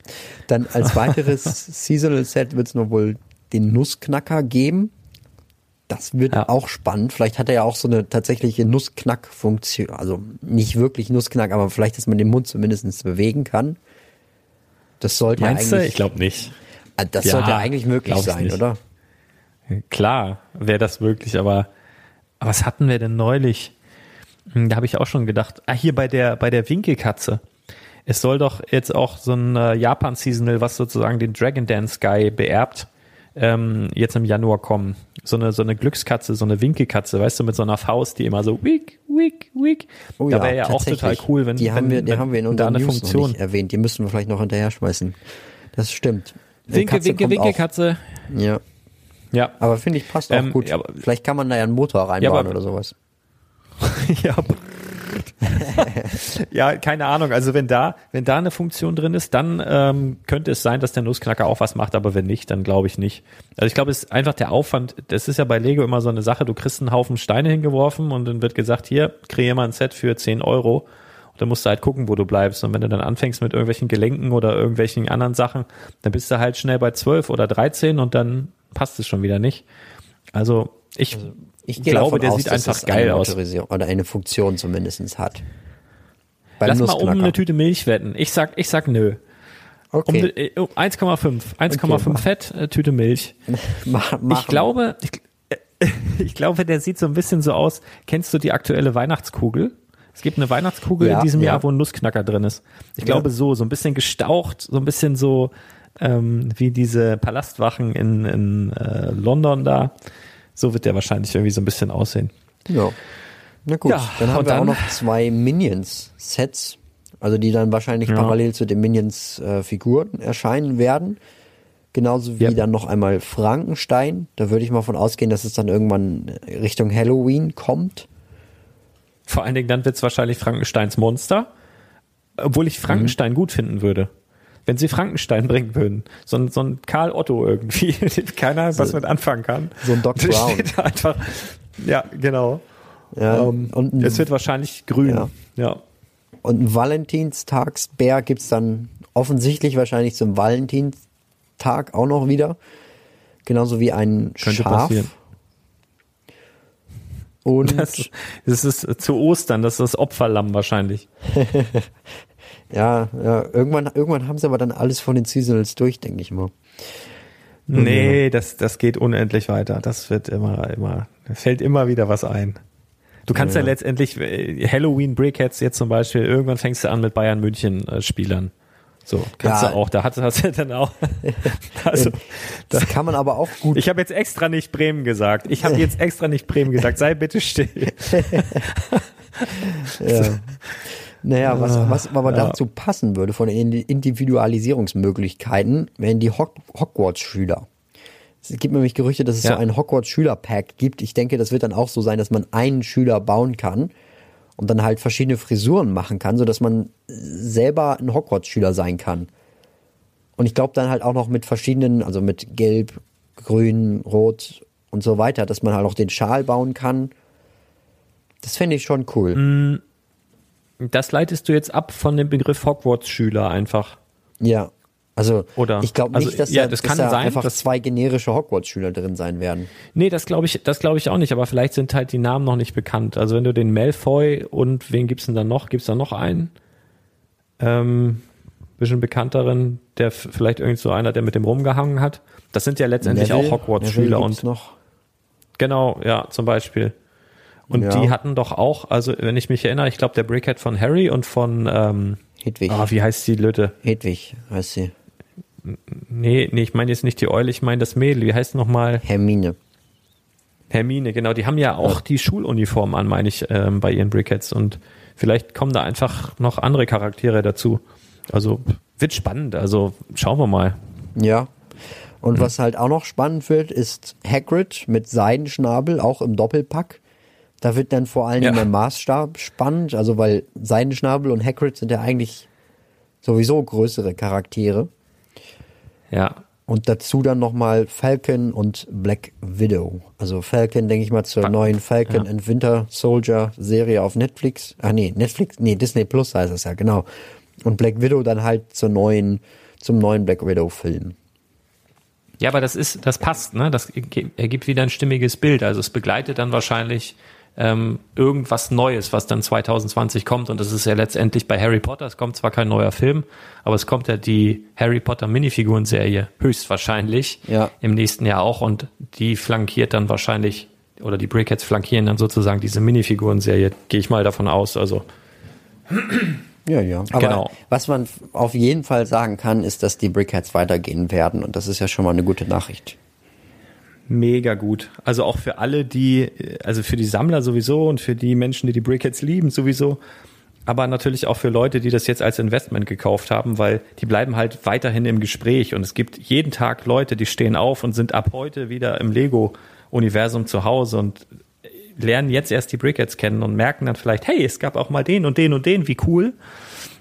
Dann als weiteres Seasonal Set wird es noch wohl den Nussknacker geben. Das wird ja. auch spannend. Vielleicht hat er ja auch so eine tatsächliche Nussknack-Funktion. Also nicht wirklich Nussknack, aber vielleicht, dass man den Mund zumindest bewegen kann. Das sollte Meinst eigentlich. Du? Ich glaube nicht. Ah, das ja, sollte eigentlich möglich sein, nicht. oder? Klar, wäre das möglich, aber was hatten wir denn neulich? Hm, da habe ich auch schon gedacht, ah, hier bei der, bei der Winkelkatze. Es soll doch jetzt auch so ein äh, Japan-Seasonal, was sozusagen den Dragon Dance Guy beerbt, ähm, jetzt im Januar kommen. So eine, so eine Glückskatze, so eine Winkelkatze, weißt du, mit so einer Faust, die immer so wick, wick, wick. Oh da wäre ja, ja auch total cool, wenn die haben wir, die wenn, haben wir in unserer Funktion. noch nicht erwähnt. Die müssen wir vielleicht noch hinterher schmeißen. Das stimmt. Winke, Winke, Winkelkatze. Ja. Ja. Aber finde ich passt auch ähm, gut. Ja, Vielleicht kann man da ja einen Motor reinbauen ja, aber, oder sowas. ja, ja, keine Ahnung. Also wenn da, wenn da eine Funktion drin ist, dann ähm, könnte es sein, dass der Nussknacker auch was macht, aber wenn nicht, dann glaube ich nicht. Also ich glaube, es ist einfach der Aufwand, das ist ja bei Lego immer so eine Sache, du kriegst einen Haufen Steine hingeworfen und dann wird gesagt, hier, kreier mal ein Set für 10 Euro. Und dann musst du halt gucken, wo du bleibst. Und wenn du dann anfängst mit irgendwelchen Gelenken oder irgendwelchen anderen Sachen, dann bist du halt schnell bei 12 oder 13 und dann passt es schon wieder nicht. Also ich, also ich glaube, der aus, sieht einfach geil aus. Oder eine Funktion zumindest hat. Beim Lass mal um eine Tüte Milch wetten. Ich sag, ich sag nö. Okay. Um, 1,5. 1,5 okay, Fett, äh, Tüte Milch. mach, mach ich glaube, ich, äh, ich glaube, der sieht so ein bisschen so aus. Kennst du die aktuelle Weihnachtskugel? Es gibt eine Weihnachtskugel ja, in diesem ja. Jahr, wo ein Nussknacker drin ist. Ich ja. glaube so, so ein bisschen gestaucht, so ein bisschen so ähm, wie diese Palastwachen in, in äh, London da. So wird der wahrscheinlich irgendwie so ein bisschen aussehen. Ja. Na gut, ja, dann haben wir dann, auch noch zwei Minions-Sets, also die dann wahrscheinlich ja. parallel zu den Minions-Figuren äh, erscheinen werden. Genauso wie yep. dann noch einmal Frankenstein. Da würde ich mal von ausgehen, dass es dann irgendwann Richtung Halloween kommt. Vor allen Dingen dann wird es wahrscheinlich Frankensteins Monster. Obwohl ich Frankenstein mhm. gut finden würde wenn sie Frankenstein bringen würden. So ein, so ein Karl Otto irgendwie, keiner so, was mit anfangen kann. So ein Doc Brown. einfach, ja, genau. Ja, um, ähm, und ein, es wird wahrscheinlich grün. Ja. ja. Und ein Valentinstagsbär gibt's dann offensichtlich wahrscheinlich zum Valentinstag auch noch wieder. Genauso wie ein Könnte Schaf. Passieren. Und das, das ist zu Ostern, das ist das Opferlamm wahrscheinlich. Ja, ja, irgendwann, irgendwann haben sie aber dann alles von den Seasonals durch, denke ich mal. Nee, das, das geht unendlich weiter. Das wird immer, immer, fällt immer wieder was ein. Du kannst ja, ja letztendlich äh, Halloween Brickheads jetzt zum Beispiel, irgendwann fängst du an mit Bayern München äh, Spielern. So, kannst ja. du auch, da hast, hast du dann auch. also, das da, kann man aber auch gut. Ich habe jetzt extra nicht Bremen gesagt. Ich habe jetzt extra nicht Bremen gesagt. Sei bitte still. ja. Naja, was, ah, was aber ja. dazu passen würde von den Individualisierungsmöglichkeiten, wären die Hogwarts-Schüler. Es gibt nämlich Gerüchte, dass es ja. so ein Hogwarts-Schüler-Pack gibt. Ich denke, das wird dann auch so sein, dass man einen Schüler bauen kann und dann halt verschiedene Frisuren machen kann, sodass man selber ein Hogwarts-Schüler sein kann. Und ich glaube dann halt auch noch mit verschiedenen, also mit Gelb, Grün, Rot und so weiter, dass man halt auch den Schal bauen kann. Das fände ich schon cool. Mm, das leitest du jetzt ab von dem Begriff Hogwarts-Schüler einfach. Ja. Also Oder, ich glaube also, nicht, dass, ja, da, das dass da sein, einfach dass, zwei generische Hogwarts-Schüler drin sein werden. Nee, das glaube ich, das glaube ich auch nicht, aber vielleicht sind halt die Namen noch nicht bekannt. Also wenn du den Malfoy und wen gibt's denn da noch? Gibt's da noch einen? Ähm, bisschen bekannteren, der vielleicht irgend so einer, der mit dem rumgehangen hat. Das sind ja letztendlich Neville, auch Hogwarts-Schüler und noch. Genau, ja, zum Beispiel. Und ja. die hatten doch auch, also wenn ich mich erinnere, ich glaube der Brickhead von Harry und von ähm, Hedwig. Ah, wie heißt die Lütte? Hedwig heißt sie. Nee, nee, ich meine jetzt nicht die Eule, ich meine das Mädel. Wie heißt nochmal? Hermine. Hermine, genau. Die haben ja auch ja. die Schuluniform an, meine ich, ähm, bei ihren Brickheads. Und vielleicht kommen da einfach noch andere Charaktere dazu. Also wird spannend. Also schauen wir mal. Ja. Und hm. was halt auch noch spannend wird, ist Hagrid mit Seidenschnabel, auch im Doppelpack. Da wird dann vor allem ja. der Maßstab spannend, also weil Seidenschnabel und Hagrid sind ja eigentlich sowieso größere Charaktere. Ja. Und dazu dann nochmal Falcon und Black Widow. Also Falcon, denke ich mal, zur Fa neuen Falcon ja. and Winter Soldier Serie auf Netflix. Ah nee, Netflix, nee, Disney Plus heißt es ja, genau. Und Black Widow dann halt zur neuen, zum neuen Black Widow Film. Ja, aber das ist, das passt, ne? Das ergibt wieder ein stimmiges Bild. Also es begleitet dann wahrscheinlich ähm, irgendwas Neues, was dann 2020 kommt. Und das ist ja letztendlich bei Harry Potter. Es kommt zwar kein neuer Film, aber es kommt ja die Harry Potter Minifiguren-Serie höchstwahrscheinlich ja. im nächsten Jahr auch. Und die flankiert dann wahrscheinlich, oder die Brickheads flankieren dann sozusagen diese Minifiguren-Serie, gehe ich mal davon aus. Also. Ja, ja. Aber genau. was man auf jeden Fall sagen kann, ist, dass die Brickheads weitergehen werden. Und das ist ja schon mal eine gute Nachricht mega gut. Also auch für alle, die, also für die Sammler sowieso und für die Menschen, die die Brickheads lieben sowieso, aber natürlich auch für Leute, die das jetzt als Investment gekauft haben, weil die bleiben halt weiterhin im Gespräch und es gibt jeden Tag Leute, die stehen auf und sind ab heute wieder im Lego-Universum zu Hause und lernen jetzt erst die Brickheads kennen und merken dann vielleicht, hey, es gab auch mal den und den und den, wie cool.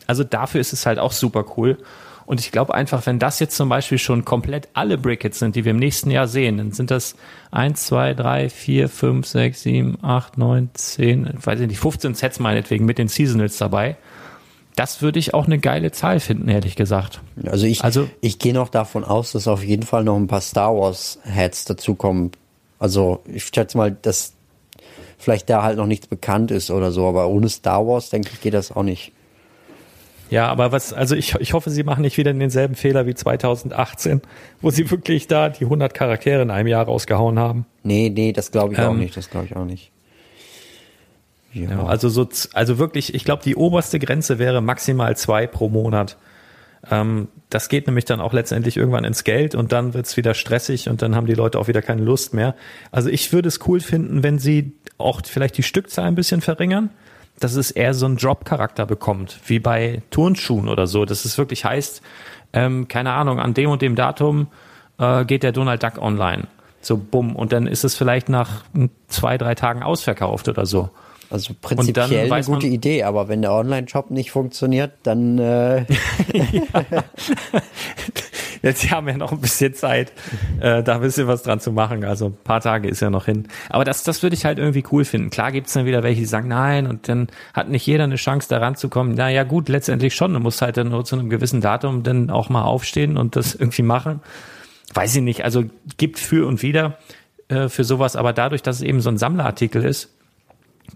Also dafür ist es halt auch super cool. Und ich glaube einfach, wenn das jetzt zum Beispiel schon komplett alle Brickets sind, die wir im nächsten Jahr sehen, dann sind das eins, zwei, drei, vier, fünf, sechs, sieben, acht, neun, zehn, weiß ich nicht, 15 Sets meinetwegen mit den Seasonals dabei. Das würde ich auch eine geile Zahl finden, ehrlich gesagt. Also ich, also, ich gehe noch davon aus, dass auf jeden Fall noch ein paar Star Wars Heads dazukommen. Also ich schätze mal, dass vielleicht da halt noch nichts bekannt ist oder so, aber ohne Star Wars, denke ich, geht das auch nicht. Ja, aber was, also ich, ich hoffe, sie machen nicht wieder denselben Fehler wie 2018, wo sie wirklich da die 100 Charaktere in einem Jahr rausgehauen haben. Nee, nee, das glaube ich ähm, auch nicht, das glaube ich auch nicht. Ja. ja. also so, also wirklich, ich glaube, die oberste Grenze wäre maximal zwei pro Monat. Ähm, das geht nämlich dann auch letztendlich irgendwann ins Geld und dann wird's wieder stressig und dann haben die Leute auch wieder keine Lust mehr. Also ich würde es cool finden, wenn sie auch vielleicht die Stückzahl ein bisschen verringern dass es eher so einen Drop-Charakter bekommt, wie bei Turnschuhen oder so. Dass es wirklich heißt, ähm, keine Ahnung, an dem und dem Datum äh, geht der Donald Duck online. So bumm. Und dann ist es vielleicht nach zwei, drei Tagen ausverkauft oder so. Also prinzipiell eine gute Idee, aber wenn der Online-Shop nicht funktioniert, dann äh Jetzt haben wir noch ein bisschen Zeit, äh, da ein bisschen was dran zu machen. Also ein paar Tage ist ja noch hin. Aber das, das würde ich halt irgendwie cool finden. Klar gibt's dann wieder welche, die sagen nein und dann hat nicht jeder eine Chance, da ranzukommen. Na ja, gut, letztendlich schon. Du musst halt dann nur zu einem gewissen Datum dann auch mal aufstehen und das irgendwie machen. Weiß ich nicht. Also gibt für und wieder äh, für sowas, aber dadurch, dass es eben so ein Sammlerartikel ist,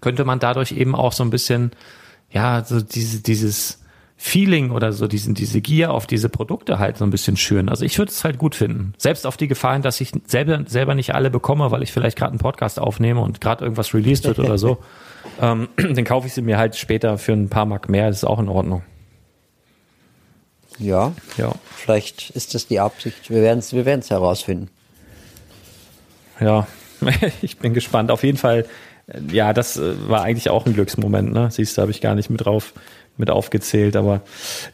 könnte man dadurch eben auch so ein bisschen, ja, so diese, dieses Feeling oder so diesen, diese Gier auf diese Produkte halt so ein bisschen schüren. Also ich würde es halt gut finden. Selbst auf die Gefahren, dass ich selber, selber nicht alle bekomme, weil ich vielleicht gerade einen Podcast aufnehme und gerade irgendwas released wird oder so. Ähm, dann kaufe ich sie mir halt später für ein paar Mark mehr. Das ist auch in Ordnung. Ja. Ja. Vielleicht ist das die Absicht. Wir werden es wir werden's herausfinden. Ja, ich bin gespannt. Auf jeden Fall, ja, das äh, war eigentlich auch ein Glücksmoment, ne? Siehst du, habe ich gar nicht mit drauf mit aufgezählt, aber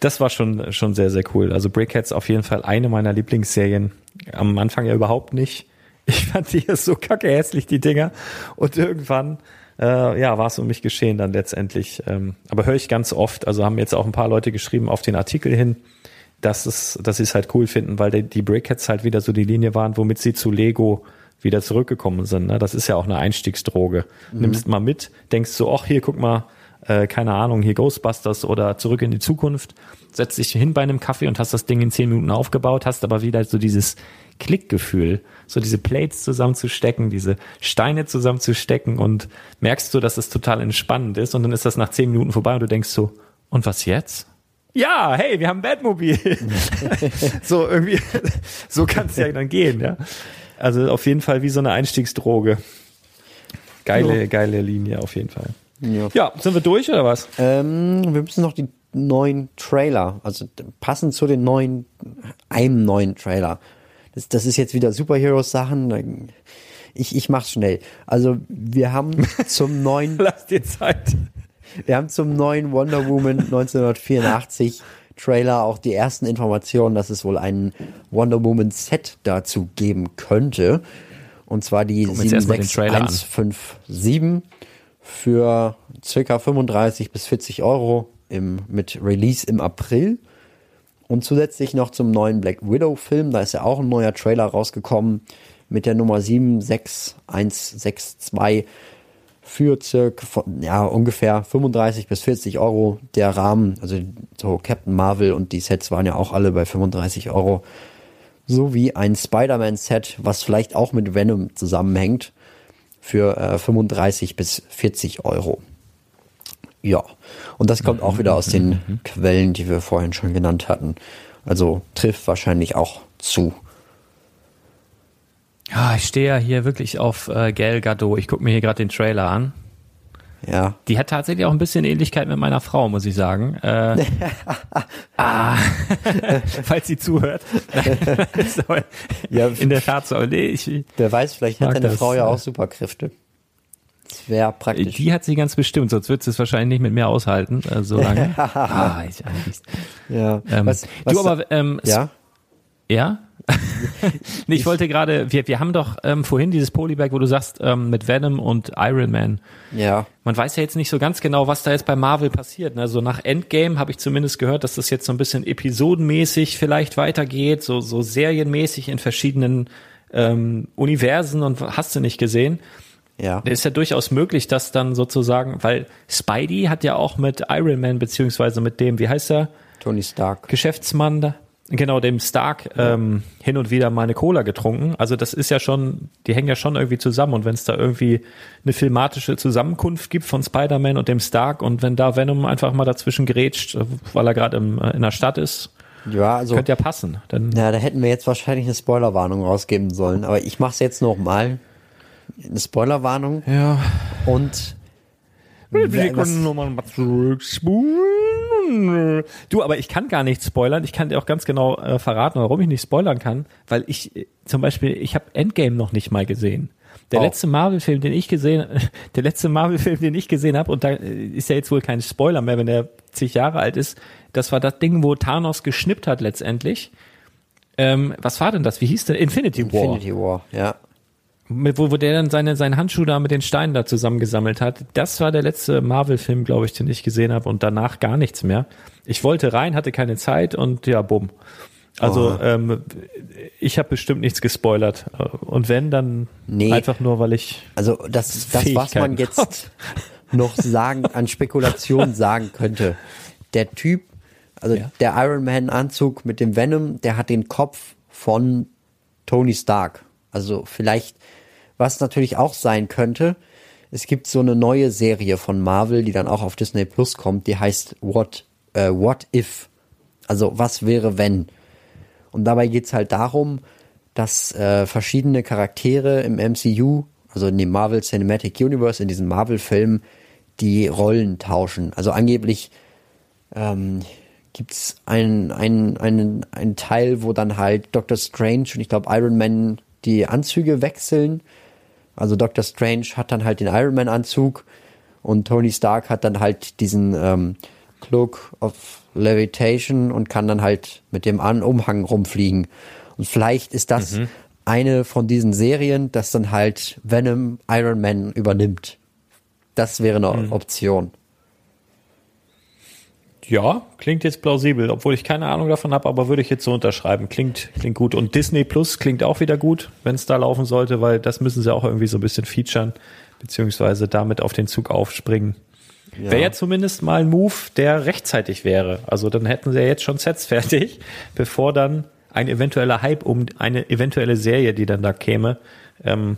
das war schon, schon sehr, sehr cool. Also Brickheads auf jeden Fall eine meiner Lieblingsserien. Am Anfang ja überhaupt nicht. Ich fand die so kacke hässlich, die Dinger. Und irgendwann, äh, ja, war es um mich geschehen dann letztendlich. Ähm, aber höre ich ganz oft, also haben jetzt auch ein paar Leute geschrieben auf den Artikel hin, dass es, dass sie es halt cool finden, weil die, die Brickheads halt wieder so die Linie waren, womit sie zu Lego wieder zurückgekommen sind. Ne? Das ist ja auch eine Einstiegsdroge. Mhm. Nimmst mal mit, denkst so, ach hier, guck mal, äh, keine Ahnung, hier Ghostbusters oder Zurück in die Zukunft, setzt dich hin bei einem Kaffee und hast das Ding in zehn Minuten aufgebaut, hast aber wieder so dieses Klickgefühl, so diese Plates zusammenzustecken, diese Steine zusammenzustecken und merkst du, dass es total entspannend ist und dann ist das nach zehn Minuten vorbei und du denkst so, und was jetzt? Ja, hey, wir haben ein Batmobil. so irgendwie, so kann es ja dann gehen, ja. Also auf jeden Fall wie so eine Einstiegsdroge. Geile, ja. geile Linie auf jeden Fall. Ja. ja, sind wir durch oder was? Ähm, wir müssen noch die neuen Trailer, also passend zu den neuen, einem neuen Trailer. Das, das ist jetzt wieder Superheroes-Sachen. Ich, ich mach's schnell. Also wir haben zum neuen. Lass dir Zeit. Wir haben zum neuen Wonder Woman 1984 Trailer auch die ersten Informationen, dass es wohl einen Wonder Woman Set dazu geben könnte. Und zwar die 76157 für circa 35 bis 40 Euro im, mit Release im April. Und zusätzlich noch zum neuen Black Widow-Film, da ist ja auch ein neuer Trailer rausgekommen mit der Nummer 76162 für circa, ja, ungefähr 35 bis 40 Euro der Rahmen. Also so Captain Marvel und die Sets waren ja auch alle bei 35 Euro. Sowie ein Spider-Man-Set, was vielleicht auch mit Venom zusammenhängt, für äh, 35 bis 40 Euro. Ja, und das kommt auch wieder aus den Quellen, die wir vorhin schon genannt hatten. Also trifft wahrscheinlich auch zu. Ja, ich stehe ja hier wirklich auf äh, Gal Gadot. Ich gucke mir hier gerade den Trailer an. Ja. Die hat tatsächlich auch ein bisschen Ähnlichkeit mit meiner Frau, muss ich sagen. Äh, ah, falls sie zuhört. ja, in der Tat so. Nee, ich, wer weiß, vielleicht hat deine das, Frau ja auch Superkräfte. Das wäre praktisch. Die hat sie ganz bestimmt, sonst wird sie es wahrscheinlich nicht mit mir aushalten, äh, so lange. ah, ich, ja. Ähm, was, was, du aber, ähm, ja? Ja? nee, ich wollte gerade, wir, wir haben doch ähm, vorhin dieses Polybag, wo du sagst, ähm, mit Venom und Iron Man. Ja. Man weiß ja jetzt nicht so ganz genau, was da jetzt bei Marvel passiert. Ne? So nach Endgame habe ich zumindest gehört, dass das jetzt so ein bisschen episodenmäßig vielleicht weitergeht, so, so serienmäßig in verschiedenen ähm, Universen und hast du nicht gesehen. Ja. Ist ja durchaus möglich, dass dann sozusagen, weil Spidey hat ja auch mit Iron Man beziehungsweise mit dem, wie heißt er? Tony Stark. Geschäftsmann da genau dem Stark ähm, hin und wieder mal eine Cola getrunken. Also das ist ja schon, die hängen ja schon irgendwie zusammen. Und wenn es da irgendwie eine filmatische Zusammenkunft gibt von Spider-Man und dem Stark und wenn da Venom einfach mal dazwischen grätscht, weil er gerade äh, in der Stadt ist, ja, also könnte ja passen. Dann ja, da hätten wir jetzt wahrscheinlich eine Spoilerwarnung rausgeben sollen. Aber ich mache es jetzt noch mal. Eine Spoilerwarnung. Ja. Und wir können nochmal zurückspulen. Du, aber ich kann gar nicht spoilern. Ich kann dir auch ganz genau äh, verraten, warum ich nicht spoilern kann, weil ich äh, zum Beispiel, ich habe Endgame noch nicht mal gesehen. Der oh. letzte Marvel-Film, den ich gesehen, der letzte Marvel-Film, den ich gesehen habe, und da äh, ist ja jetzt wohl kein Spoiler mehr, wenn der zig Jahre alt ist, das war das Ding, wo Thanos geschnippt hat letztendlich. Ähm, was war denn das? Wie hieß der? Infinity War. Infinity War, ja mit, wo, wo der dann seine, seinen Handschuh da mit den Steinen da zusammengesammelt hat. Das war der letzte Marvel-Film, glaube ich, den ich gesehen habe und danach gar nichts mehr. Ich wollte rein, hatte keine Zeit und ja, bumm. Also oh. ähm, ich habe bestimmt nichts gespoilert. Und wenn, dann nee. einfach nur, weil ich. Also das, das was man jetzt noch sagen, an Spekulation sagen könnte. Der Typ, also ja. der Iron Man-Anzug mit dem Venom, der hat den Kopf von Tony Stark. Also vielleicht was natürlich auch sein könnte, es gibt so eine neue Serie von Marvel, die dann auch auf Disney Plus kommt, die heißt What, äh, What If? Also was wäre wenn? Und dabei geht's halt darum, dass äh, verschiedene Charaktere im MCU, also in dem Marvel Cinematic Universe, in diesen Marvel-Filmen, die Rollen tauschen. Also angeblich ähm, gibt's einen, einen, einen, einen Teil, wo dann halt Doctor Strange und ich glaube Iron Man die Anzüge wechseln also Doctor Strange hat dann halt den Iron Man Anzug und Tony Stark hat dann halt diesen ähm, Cloak of Levitation und kann dann halt mit dem An Umhang rumfliegen. Und vielleicht ist das mhm. eine von diesen Serien, das dann halt Venom Iron Man übernimmt. Das wäre eine mhm. Option. Ja, klingt jetzt plausibel, obwohl ich keine Ahnung davon habe, aber würde ich jetzt so unterschreiben. Klingt, klingt gut. Und Disney Plus klingt auch wieder gut, wenn es da laufen sollte, weil das müssen sie auch irgendwie so ein bisschen featuren, beziehungsweise damit auf den Zug aufspringen. Ja. Wäre ja zumindest mal ein Move, der rechtzeitig wäre. Also dann hätten sie ja jetzt schon Sets fertig, bevor dann ein eventueller Hype um eine eventuelle Serie, die dann da käme, ähm,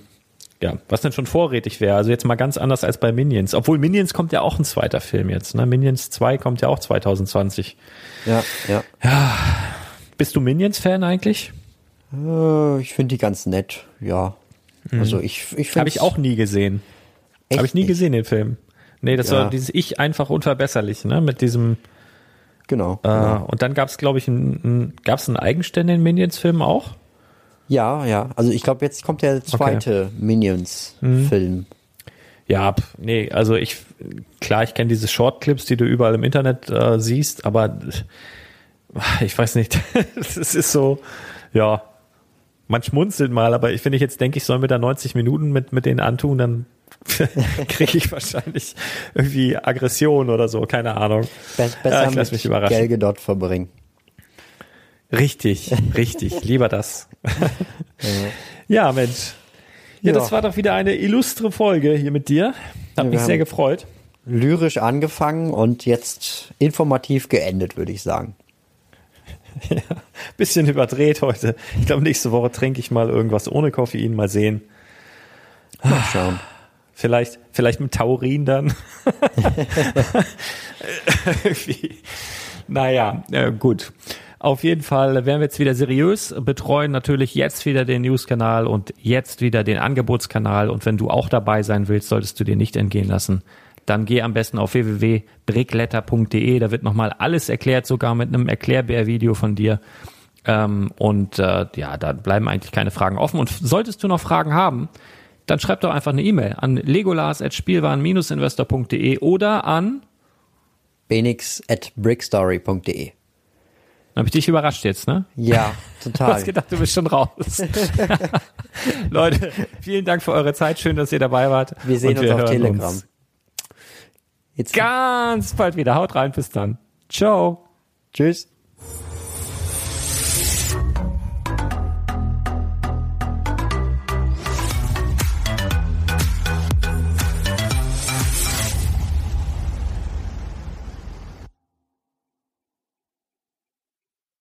ja, was denn schon vorrätig wäre. Also jetzt mal ganz anders als bei Minions. Obwohl Minions kommt ja auch ein zweiter Film jetzt. Ne? Minions 2 kommt ja auch 2020. Ja, ja. Ja. Bist du Minions-Fan eigentlich? Äh, ich finde die ganz nett, ja. Mhm. Also ich, ich finde. Habe ich auch nie gesehen. Habe ich nie nicht? gesehen, den Film. Nee, das ja. war dieses Ich einfach unverbesserlich, ne? Mit diesem. Genau. Äh, genau. Und dann gab es, glaube ich, ein, ein, gab es einen eigenständigen Minions-Film auch? Ja, ja. Also ich glaube, jetzt kommt der zweite okay. Minions-Film. Mhm. Ja, nee, also ich, klar, ich kenne diese Shortclips, die du überall im Internet äh, siehst, aber ich weiß nicht, es ist so, ja, man schmunzelt mal, aber ich, wenn ich jetzt denke, ich soll mir da 90 Minuten mit, mit denen antun, dann kriege ich wahrscheinlich irgendwie Aggression oder so, keine Ahnung. Be besser ja, ich lass mich überraschen. Gelge dort verbringen. Richtig, richtig, lieber das. ja, Mensch. Ja, das war doch wieder eine illustre Folge hier mit dir. Hat ja, mich sehr gefreut. Lyrisch angefangen und jetzt informativ geendet, würde ich sagen. Ja, bisschen überdreht heute. Ich glaube, nächste Woche trinke ich mal irgendwas ohne Koffein, mal sehen. Mal schauen. Vielleicht, vielleicht mit Taurin dann. naja, äh, gut. Auf jeden Fall werden wir jetzt wieder seriös, betreuen natürlich jetzt wieder den News-Kanal und jetzt wieder den Angebotskanal. Und wenn du auch dabei sein willst, solltest du dir nicht entgehen lassen. Dann geh am besten auf www.brickletter.de. Da wird nochmal alles erklärt, sogar mit einem Erklärbär-Video von dir. Ähm, und äh, ja, da bleiben eigentlich keine Fragen offen. Und solltest du noch Fragen haben, dann schreib doch einfach eine E-Mail an legolas.spielwaren-investor.de oder an benix at brickstory.de. Habe ich dich überrascht jetzt, ne? Ja, total. Du hast gedacht, du bist schon raus. Leute, vielen Dank für eure Zeit. Schön, dass ihr dabei wart. Wir sehen uns auf Telegram. Uns jetzt ganz bald wieder. Haut rein, bis dann. Ciao. Tschüss.